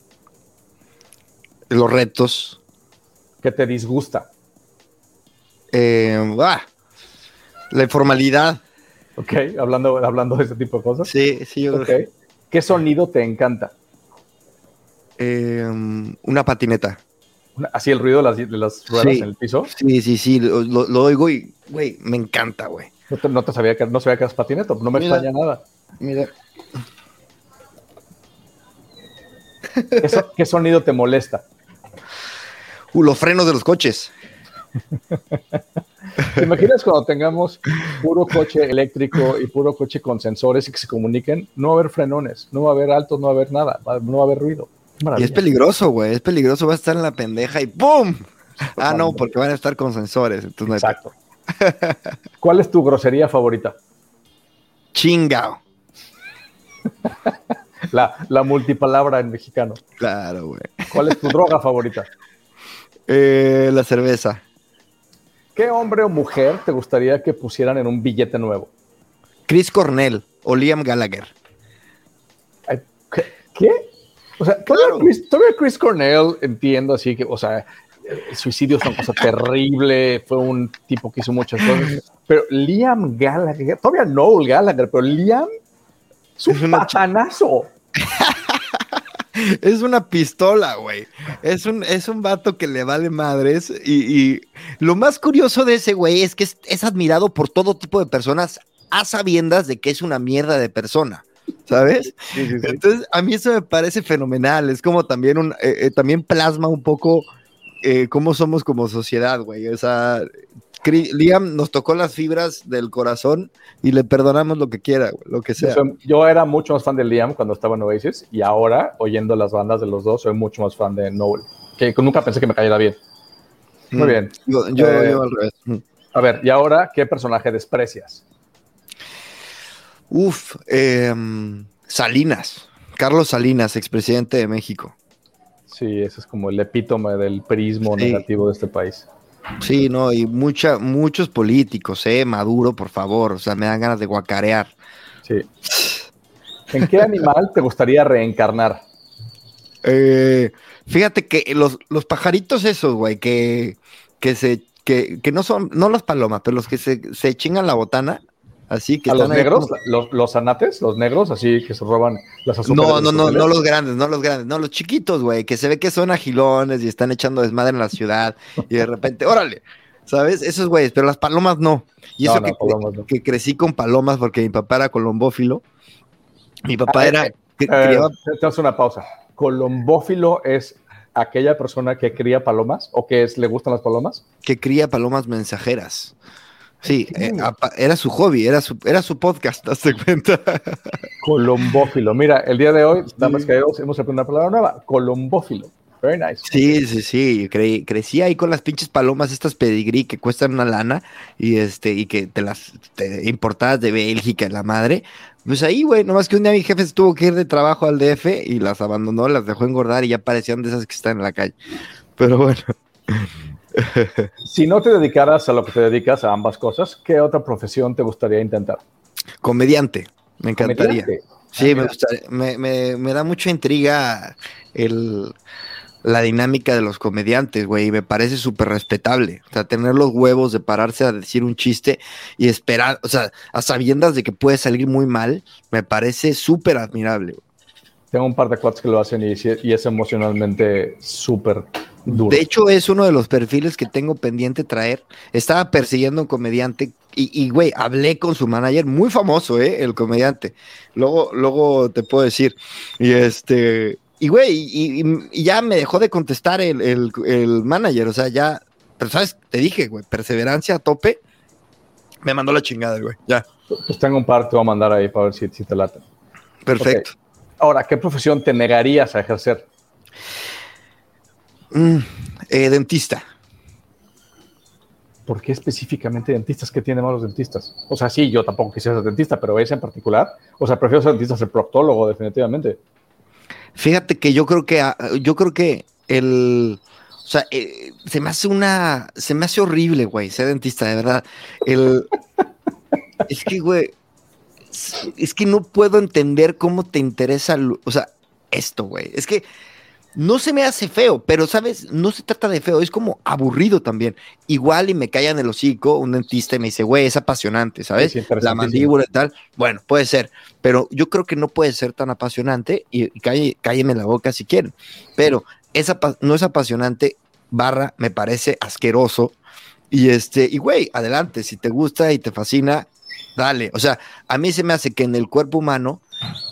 Los retos. ¿Qué te disgusta? Eh, la informalidad. Ok, hablando, hablando de ese tipo de cosas. Sí, sí. Yo ¿Qué sonido te encanta? Eh, una patineta. ¿Así el ruido de las, de las ruedas en el piso? Sí, sí, sí, lo, oigo y, güey, me encanta, güey. No, te, sabía que, no sabía que eras patineta, no me extraña nada. Mira. ¿Qué, sonido te molesta? Uh, los frenos de los coches. ¿Te imaginas cuando tengamos puro coche eléctrico y puro coche con sensores y que se comuniquen? No va a haber frenones, no va a haber altos, no va a haber nada, no va a haber ruido. Y es peligroso, güey, es peligroso, va a estar en la pendeja y ¡pum! Ah, no, porque van a estar con sensores. Exacto. ¿Cuál es tu grosería favorita? Chingao. La, la, multipalabra en mexicano. Claro, güey. ¿Cuál es tu droga favorita? Eh, la cerveza. ¿Qué hombre o mujer te gustaría que pusieran en un billete nuevo? Chris Cornell o Liam Gallagher. ¿Qué? ¿Qué? O sea, todavía, Chris, Cornell entiendo así que, o sea, el suicidio es una cosa terrible, fue un tipo que hizo muchas cosas, pero Liam Gallagher, todavía Noel Gallagher, pero Liam es un patanazo. es una pistola, güey. Es un, es un vato que le vale madres. Y, lo más curioso de ese güey es que es, admirado por todo tipo de personas a sabiendas de que es una mierda de persona. ¿Sabes? Entonces, a mí eso me parece fenomenal. Es como también un, eh, eh, también plasma un poco eh, cómo somos como sociedad, güey. O sea, Liam nos tocó las fibras del corazón y le perdonamos lo que quiera, lo que sea. Yo, era mucho más fan de Liam cuando estaba en Oasis y ahora, oyendo las bandas de los dos, soy mucho más fan de Noel, que nunca pensé que me cayera bien. Muy mm. bien. Yo, eh, yo, al revés. Mm. A ver, y ahora, ¿qué personaje desprecias? Uf, em, Salinas. Carlos Salinas, expresidente de México. Sí, ese es como el epítome del prismo negativo de este país. Sí, no, y mucha, muchos políticos, eh, Maduro, por favor, o sea, me dan ganas de guacarear. Sí. ¿En qué animal te gustaría reencarnar? Eh, fíjate que los, los pajaritos esos, güey, que, que se, que, que, no son, no las palomas, pero los que se, se chingan la botana, Así que ¿A los negros? Los, ¿Los anates? ¿Los negros? Así que se roban las azúcares. No, no, no, no los grandes, no los grandes, no los chiquitos, güey, que se ve que son agilones y están echando desmadre en la ciudad y de repente, órale, ¿sabes? Esos güeyes, pero las palomas no. Y eso que, que, crecí con palomas porque mi papá era colombófilo. Mi papá ah, era... Eh, eh, te hago una pausa. Colombófilo es aquella persona que cría palomas o que es, le gustan las palomas? Que cría palomas mensajeras. Sí, eh, era su hobby, era su, era su podcast, hazte cuenta. Colombófilo. Mira, el día de hoy, damas que hemos aprendido una palabra nueva, colombófilo. Very nice. Sí, sí, sí. crecí ahí con las pinches palomas, estas pedigrí que cuestan una lana y este, y que te las importadas de Bélgica, la madre. Pues ahí, güey, nomás que un día mi jefe tuvo que ir de trabajo al DF y las abandonó, las dejó engordar y ya parecían de esas que están en la calle. Pero bueno. Si no te dedicaras a lo que te dedicas, a ambas cosas, ¿qué otra profesión te gustaría intentar? Comediante, me encantaría. Sí, ah, me, me, me, da mucha intriga el, la dinámica de los comediantes, güey, y me parece súper respetable. O sea, tener los huevos de pararse a decir un chiste y esperar, o sea, a sabiendas de que puede salir muy mal, me parece súper admirable. Tengo un par de cuates que lo hacen y, y es emocionalmente súper de hecho, es uno de los perfiles que tengo pendiente traer. Estaba persiguiendo a un comediante y, güey, hablé con su manager, muy famoso, ¿eh? El comediante. Luego, luego te puedo decir. Y este, y güey, y, ya me dejó de contestar el, el, manager, o sea, ya, pero sabes, te dije, güey, perseverancia a tope, me mandó la chingada, güey, ya. Pues tengo un par, te voy a mandar ahí para ver si, si te late. Perfecto. Ahora, ¿qué profesión te negarías a ejercer? Mm, eh, dentista. ¿Por qué específicamente dentistas? ¿Qué tienen los dentistas? O sea, sí, yo tampoco quisiera ser dentista, pero ese en particular. O sea, prefiero ser dentista, ser proctólogo, definitivamente. Fíjate que yo creo que ah, yo creo que el o sea, eh, se me hace una se me hace horrible, güey, ser dentista, de verdad. El es que, güey, es que no puedo entender cómo te interesa, o sea, esto, güey. Es que no se me hace feo, pero sabes, no se trata de feo, es como aburrido también. Igual y me cae en el hocico un dentista y me dice, güey, es apasionante, ¿sabes? la mandíbula y tal. Bueno, puede ser, pero yo creo que no puede ser tan apasionante y, y cálleme la boca si quieren. Pero esa no es apasionante, barra, me parece asqueroso. Y este, y güey, adelante, si te gusta y te fascina, dale. O sea, a mí se me hace que en el cuerpo humano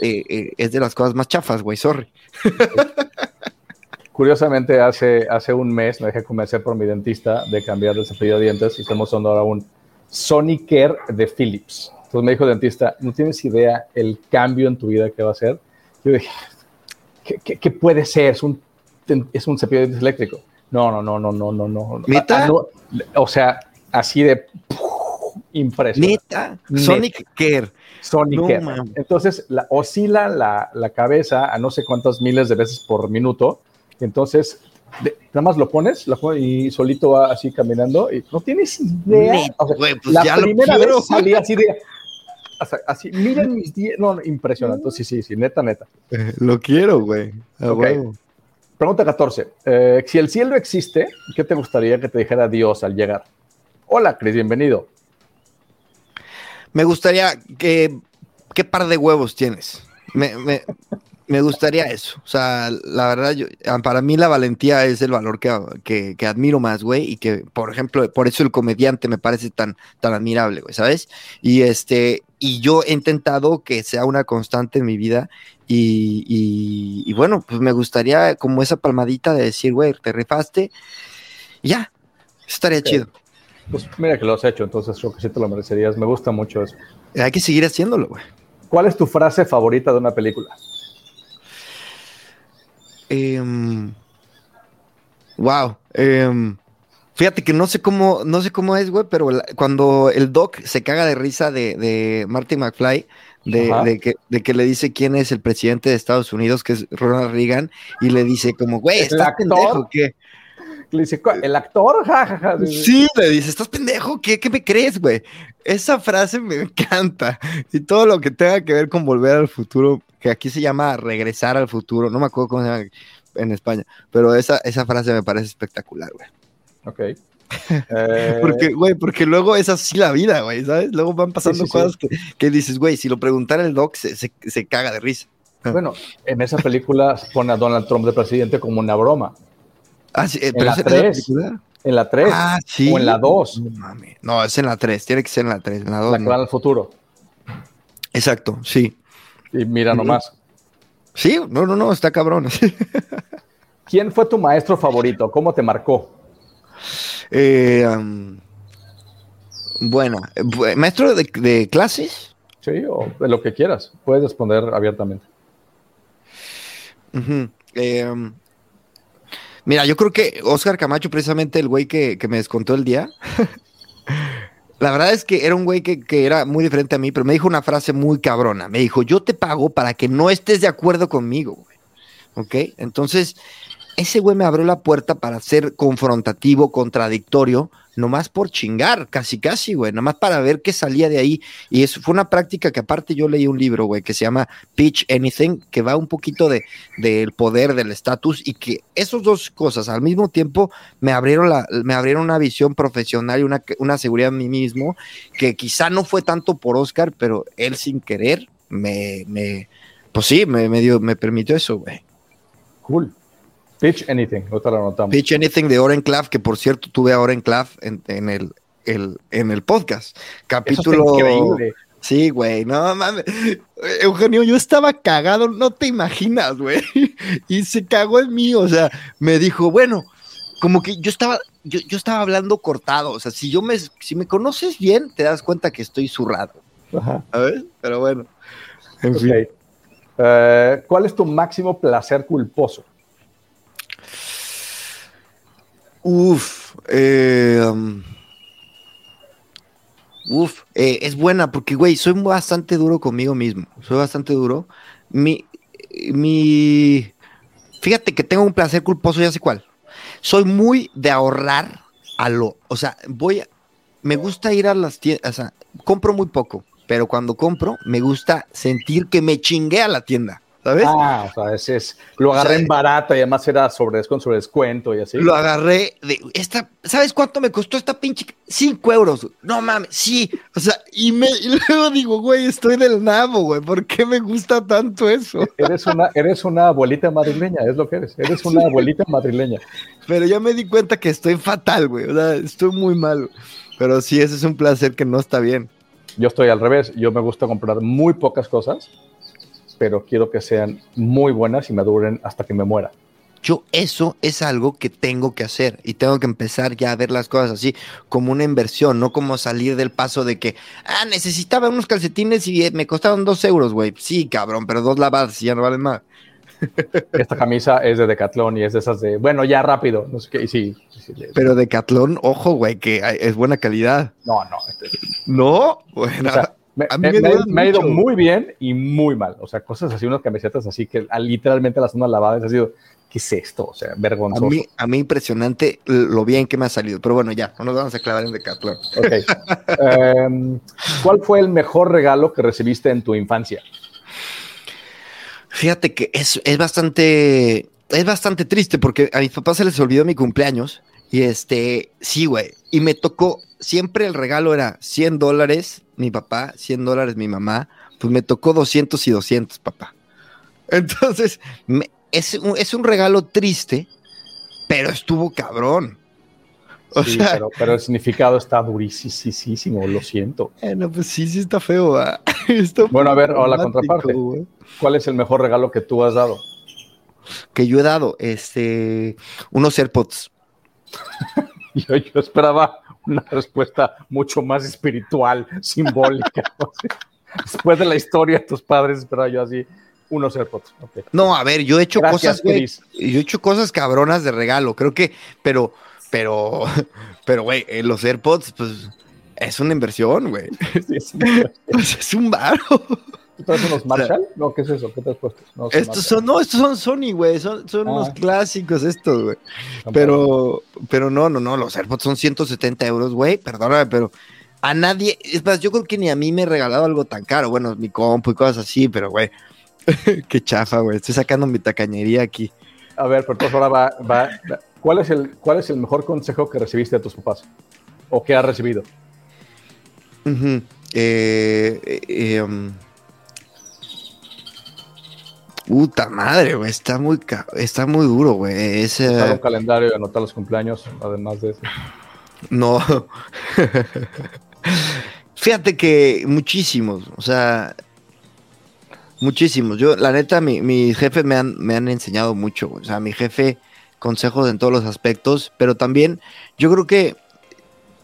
eh, eh, es de las cosas más chafas, güey, sorry. Curiosamente, hace, hace un mes me dejé convencer por mi dentista de cambiar de cepillo de dientes y estamos usando ahora un Sonicare de Philips. Entonces me dijo el dentista, no tienes idea el cambio en tu vida que va a ser. Yo dije, ¿qué, puede ser? Es un, es un cepillo de dientes eléctrico. No, no, no, no, no, no, no. ¿Neta? Ah, o sea, así de impresionante. ¿Neta? Sonic Care. Sonic Entonces, la, oscila la, la, cabeza a no sé cuántas miles de veces por minuto. Entonces, nada más lo pones, lo y solito va así caminando y no tienes idea. pues la primera vez salí así de. Así, miren mis dientes. No, impresionante. Sí, sí, sí, neta, neta. Eh, lo quiero, güey. Pregunta 14. Eh, si el cielo existe, ¿qué te gustaría que te dijera Dios al llegar? Hola, Cris, bienvenido. Me gustaría que. ¿Qué par de huevos tienes? Me, me, gustaría eso. O sea, la verdad, yo, ah, para mí la valentía es el valor que, que, admiro más, güey. Y que, por ejemplo, por eso el comediante me parece tan, tan admirable, güey, ¿sabes? Y este. Y yo he intentado que sea una constante en mi vida y, y, bueno, pues me gustaría como esa palmadita de decir, güey, te rifaste. ya, estaría chido. Pues mira que lo has hecho, entonces creo que sí te lo merecerías. Me gusta mucho eso. Hay que seguir haciéndolo, güey. ¿Cuál es tu frase favorita de una película? wow. Em, em, fíjate que no sé cómo, no sé cómo es, güey, pero cuando el Doc se caga de risa de, de Marty McFly, de, que, de, que, le dice quién es el presidente de Estados Unidos, que es Ronald Reagan, y le dice como, güey, ¿estás pendejo? ¿Qué? Le dice, ¿el actor? Ja, Sí, le dice, ¿estás pendejo? ¿Qué, qué me crees, güey? Esa frase me encanta. Y todo lo que tenga que ver con volver al futuro, que aquí se llama regresar al futuro, no me acuerdo cómo se llama en España, pero esa, esa frase me parece espectacular, güey. Ok. porque, güey, porque luego es así la vida, güey, ¿sabes? Luego van pasando cosas Que, dices, güey, si lo preguntara el doc, se, se, caga de risa. Bueno, en esa película pone a Donald Trump de presidente como una broma. Ah, sí, eh, en, la 3, en la 3. Ah, sí. O en la 2. No, es en la 3, tiene que ser en la 3. En la 2. La que va al futuro. Exacto, sí. Y mira nomás. Sí, no, no, no, está cabrón. ¿Quién fue tu maestro favorito? ¿Cómo te marcó? Eh, bueno, maestro de, clases. Sí, o de lo que quieras. Puedes responder abiertamente. Em, mira, yo creo que Oscar Camacho, precisamente el güey que, me descontó el día. La verdad es que era un güey que, que, era muy diferente a mí, pero me dijo una frase muy cabrona. Me dijo, yo te pago para que no estés de acuerdo conmigo, güey. ¿Ok? Entonces, ese güey me abrió la puerta para ser confrontativo, contradictorio, nomás por chingar, casi casi, güey, nomás para ver qué salía de ahí. Y eso fue una práctica que aparte yo leí un libro, güey, que se llama Pitch Anything, que va un poquito de del poder, del estatus, y que esas dos cosas al mismo tiempo me abrieron, la, me abrieron una visión profesional y una, una seguridad en mí mismo, que quizá no fue tanto por Oscar, pero él sin querer me, me pues sí, me, me, dio, me permitió eso, güey. Cool. Pitch Anything, otra la notamos. Pitch Anything de Oren Claff, que por cierto tuve a Oren Claff en, el, en el podcast. Capítulo. Sí, güey, no mames. Eugenio, yo estaba cagado, no te imaginas, güey. Y se cagó en mí, o sea, me dijo, bueno, como que yo estaba, yo, yo estaba hablando cortado, o sea, si yo me, si me conoces bien, te das cuenta que estoy zurrado. Ajá. A ver, pero bueno. En Ok. fin. Eh, ¿Cuál es tu máximo placer culposo? Uf, eh, um, uf, eh, es buena porque, güey, soy bastante duro conmigo mismo. Soy bastante duro. Mi, mi, fíjate que tengo un placer culposo, ya sé cuál. Soy muy de ahorrar a lo, o sea, voy, a- me gusta ir a las tiendas, o sea, compro muy poco, pero cuando compro, me gusta sentir que me chingué a la tienda, ¿sabes? Ah, o sea, es, lo agarré O sea, en barata y además era sobre, con sobre descuento y así. Lo agarré de esta, ¿sabes cuánto me costó esta pinche? Cinco euros. No mames, sí. O sea, y, me, y luego digo, güey, estoy del nabo, güey. ¿Por qué me gusta tanto eso? Eres una, eres una abuelita madrileña, es lo que eres. Eres una abuelita madrileña. Pero ya me di cuenta que estoy fatal, güey. O sea, estoy muy mal. Pero sí, ese es un placer que no está bien. Yo estoy al revés. Yo me gusta comprar muy pocas cosas, pero quiero que sean muy buenas y me duren hasta que me muera. Yo eso es algo que tengo que hacer y tengo que empezar ya a ver las cosas así como una inversión, no como salir del paso de que, ah, necesitaba unos calcetines y eh, me costaron dos euros, güey. Sí, cabrón, pero dos lavadas y ya no valen más. Esta camisa es de Decathlon y es de esas de, bueno, ya rápido. No sé qué. Y sí, sí, Pero Decathlon, ojo, güey, que es buena calidad. no, no. este, No, bueno. o sea, me, A ha ido muy bien y muy mal. O sea, cosas así, unas camisetas así que ah, literalmente las unas lavadas ha sido, ¿qué es esto? O sea, a vergonzoso. mí, a mí impresionante lo bien que me ha salido. Pero bueno, ya, no nos vamos a clavar en Decathlon. Ok. Em, ¿Cuál fue el mejor regalo que recibiste en tu infancia? Fíjate que es, es bastante, es bastante triste porque a mis papás se les olvidó mi cumpleaños. Y este, sí, güey. Y me tocó, siempre el regalo era 100 dólares mi papá, 100 dólares mi mamá. Pues me tocó 200 y 200, papá. Entonces, me- es, un, es un regalo triste, pero estuvo cabrón. O Sí, sea, pero, pero el significado está durísimo, lo siento. Bueno, pues sí, sí está feo. ¿va? Está Bueno, a ver, ahora la contraparte. ¿Cuál es el mejor regalo que tú has dado? Que yo he dado, este, unos AirPods. Yo, yo esperaba una respuesta mucho más espiritual, simbólica. Después de la historia de tus padres, esperaba yo así unos AirPods. No, a ver, yo he hecho Gracias, cosas, güey. Yo he hecho cosas cabronas de regalo, creo que, pero, pero, pero, güey, eh, los AirPods, pues, es una inversión, güey. Sí, sí. Pues, es un baro. ¿Tú traes unos Marshall? No, ¿qué es eso? ¿Qué te has puesto? No, Estos son, no, estos son Sony, güey. Son, son Ah. unos clásicos estos, güey. Pero, pero no, no, no, los AirPods son 170 euros, güey. Perdóname, pero a nadie, es más, yo creo que ni a mí me he regalado algo tan caro. Bueno, mi compu y cosas así, pero, güey, qué chafa, güey. Estoy sacando mi tacañería aquí. A ver, pero entonces ahora va, va- ¿Cuál es, el, ¿Cuál es el mejor consejo que recibiste de tus papás? ¿O que has recibido? Ujú. Eh, eh, eh, um, Puta madre, güey, está muy, está muy duro, güey. Usar un calendario y anotar los cumpleaños, además de eso. No. Fíjate que muchísimos, o sea, muchísimos. Yo, la neta, mi, mis jefes me han, me han enseñado mucho. O sea, mi jefe, consejos en todos los aspectos, pero también yo creo que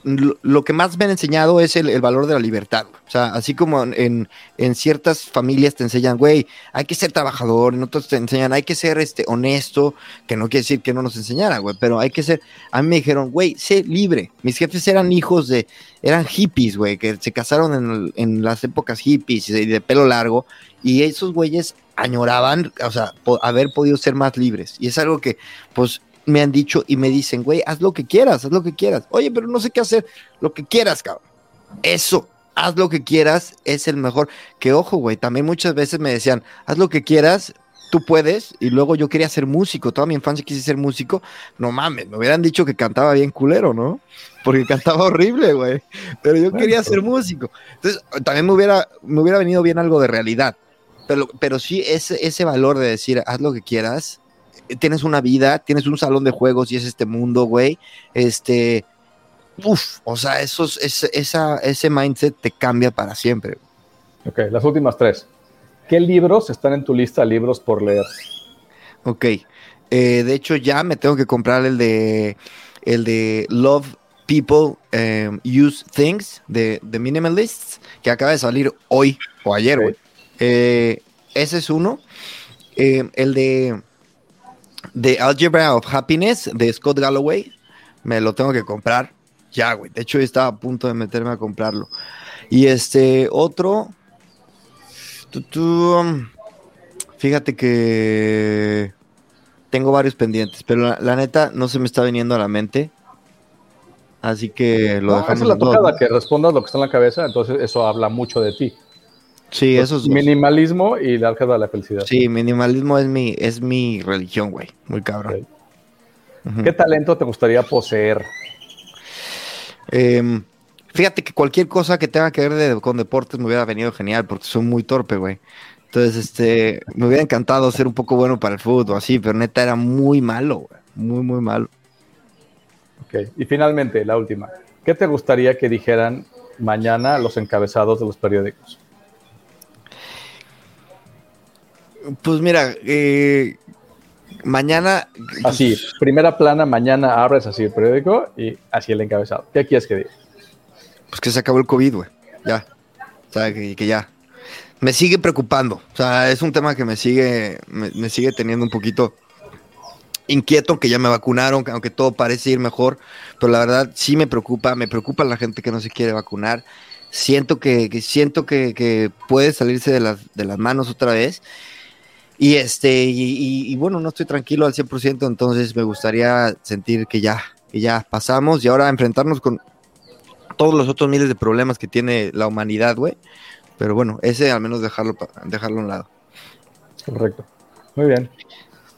lo, que más me han enseñado es el, valor de la libertad. O sea, así como en, en ciertas familias te enseñan, güey, hay que ser trabajador, en otros te enseñan, hay que ser este, honesto, que no quiere decir que no nos enseñara, güey, pero hay que ser, a mí me dijeron, güey, sé libre. Mis jefes eran hijos de, eran hippies, güey, que se casaron en, el- en las épocas hippies y de, pelo largo, y esos güeyes añoraban, o sea, haber podido ser más libres. Y es algo que, pues, me han dicho y me dicen, güey, haz lo que quieras, haz lo que quieras. Oye, pero no sé qué hacer, lo que quieras, cabrón. Eso, haz lo que quieras, es el mejor. Que ojo, güey, también muchas veces me decían, haz lo que quieras, tú puedes. Y luego yo quería ser músico, toda mi infancia quise ser músico. No mames, me hubieran dicho que cantaba bien culero, ¿no? Porque cantaba horrible, güey. Pero yo Bueno, quería ser músico. Entonces, también me hubiera, me hubiera venido bien algo de realidad. Pero, pero sí, ese, ese valor de decir, haz lo que quieras, tienes una vida, tienes un salón de juegos y es este mundo, güey. Este, uff, o sea, esos, ese, esa, ese mindset te cambia para siempre. Ok, las últimas tres. ¿Qué libros están en tu lista de libros por leer? Ok. Eh, de hecho, ya me tengo que comprar el de el de Love People um, Use Things de, de Minimalists, que acaba de salir hoy o ayer, güey. Eh, ese es uno. Eh, el de The Algebra of Happiness de Scott Galloway, me lo tengo que comprar ya, güey. De hecho, yo estaba a punto de meterme a comprarlo. Y este otro, tu, tu, um, fíjate que tengo varios pendientes, pero la, la, neta no se me está viniendo a la mente. Así que lo no, dejamos. Esa es la tocada, que respondas lo que está en la cabeza, entonces eso habla mucho de ti. Sí, eso es. Minimalismo y la álgebra de la felicidad. Sí, minimalismo es mi, es mi religión, güey. Muy cabrón. Okay. Uh -huh. ¿Qué talento te gustaría poseer? Eh, fíjate que cualquier cosa que tenga que ver de, con deportes me hubiera venido genial, porque soy muy torpe, güey. Entonces, este, me hubiera encantado ser un poco bueno para el fútbol, así, pero neta era muy malo, güey. Muy, muy malo. Ok, y finalmente, la última. ¿Qué te gustaría que dijeran mañana los encabezados de los periódicos? Pues mira, eh, mañana. Así, primera plana, mañana abres así el periódico y así el encabezado. ¿Qué quieres que diga? Pues que se acabó el COVID, güey. Ya. O sea, que, que, ya. Me sigue preocupando. O sea, es un tema que me sigue, me, me, sigue teniendo un poquito inquieto, que ya me vacunaron, aunque todo parece ir mejor. Pero la verdad sí me preocupa. Me preocupa la gente que no se quiere vacunar. Siento que, que siento que, que, puede salirse de las, de las manos otra vez. Y este, y, y, y, bueno, no estoy tranquilo al 100%, entonces me gustaría sentir que ya, que ya pasamos y ahora enfrentarnos con todos los otros miles de problemas que tiene la humanidad, güey. Pero bueno, ese al menos dejarlo, dejarlo a un lado. Correcto. Muy bien.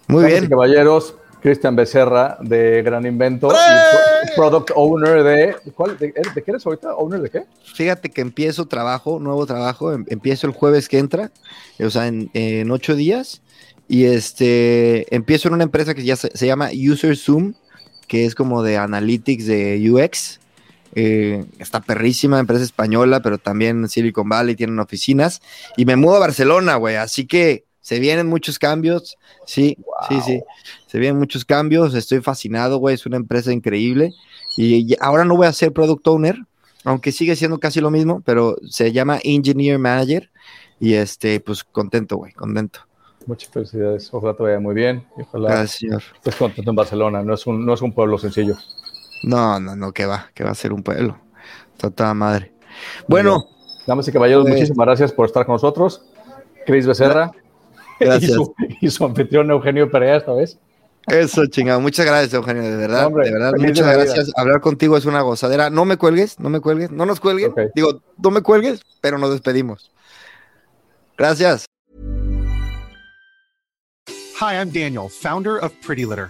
Muy bien. caballeros, Cristian Becerra de Gran Invento y Product Owner de, ¿cuál, de, de, qué eres ahorita? ¿Owner de qué? Fíjate que empiezo trabajo, nuevo trabajo, em, empiezo el jueves que entra, o sea, en, en ocho días, y este, empiezo en una empresa que ya se, se llama User Zoom, que es como de analytics de UX, eh, está perrísima, empresa española, pero también Silicon Valley tienen oficinas, y me mudo a Barcelona, güey, así que se vienen muchos cambios, sí, wow. sí, sí, se vienen muchos cambios, estoy fascinado, güey, es una empresa increíble, y, y, ahora no voy a ser product owner, aunque sigue siendo casi lo mismo, pero se llama Engineer Manager, y este, pues contento, güey, contento. Muchas felicidades, ojalá te vaya muy bien, y ojalá Gracias, señor. estés contento en Barcelona, no es un, no es un pueblo sencillo. No, no, no, que va, que va a ser un pueblo, está toda madre. Bueno. Damas y caballeros, pues, muchísimas gracias por estar con nosotros. Cris Becerra. Gracias. Y su, y su anfitrión Eugenio Perea esta vez. Eso, chingado. Muchas gracias, Eugenio, de verdad. Hombre, de verdad, muchas gracias. Hablar contigo es una gozadera. No me cuelgues, no me cuelgues, no nos cuelguen. Okay. Digo, no me cuelgues, pero nos despedimos. Gracias. Hi, I'm Daniel, founder of Pretty Litter.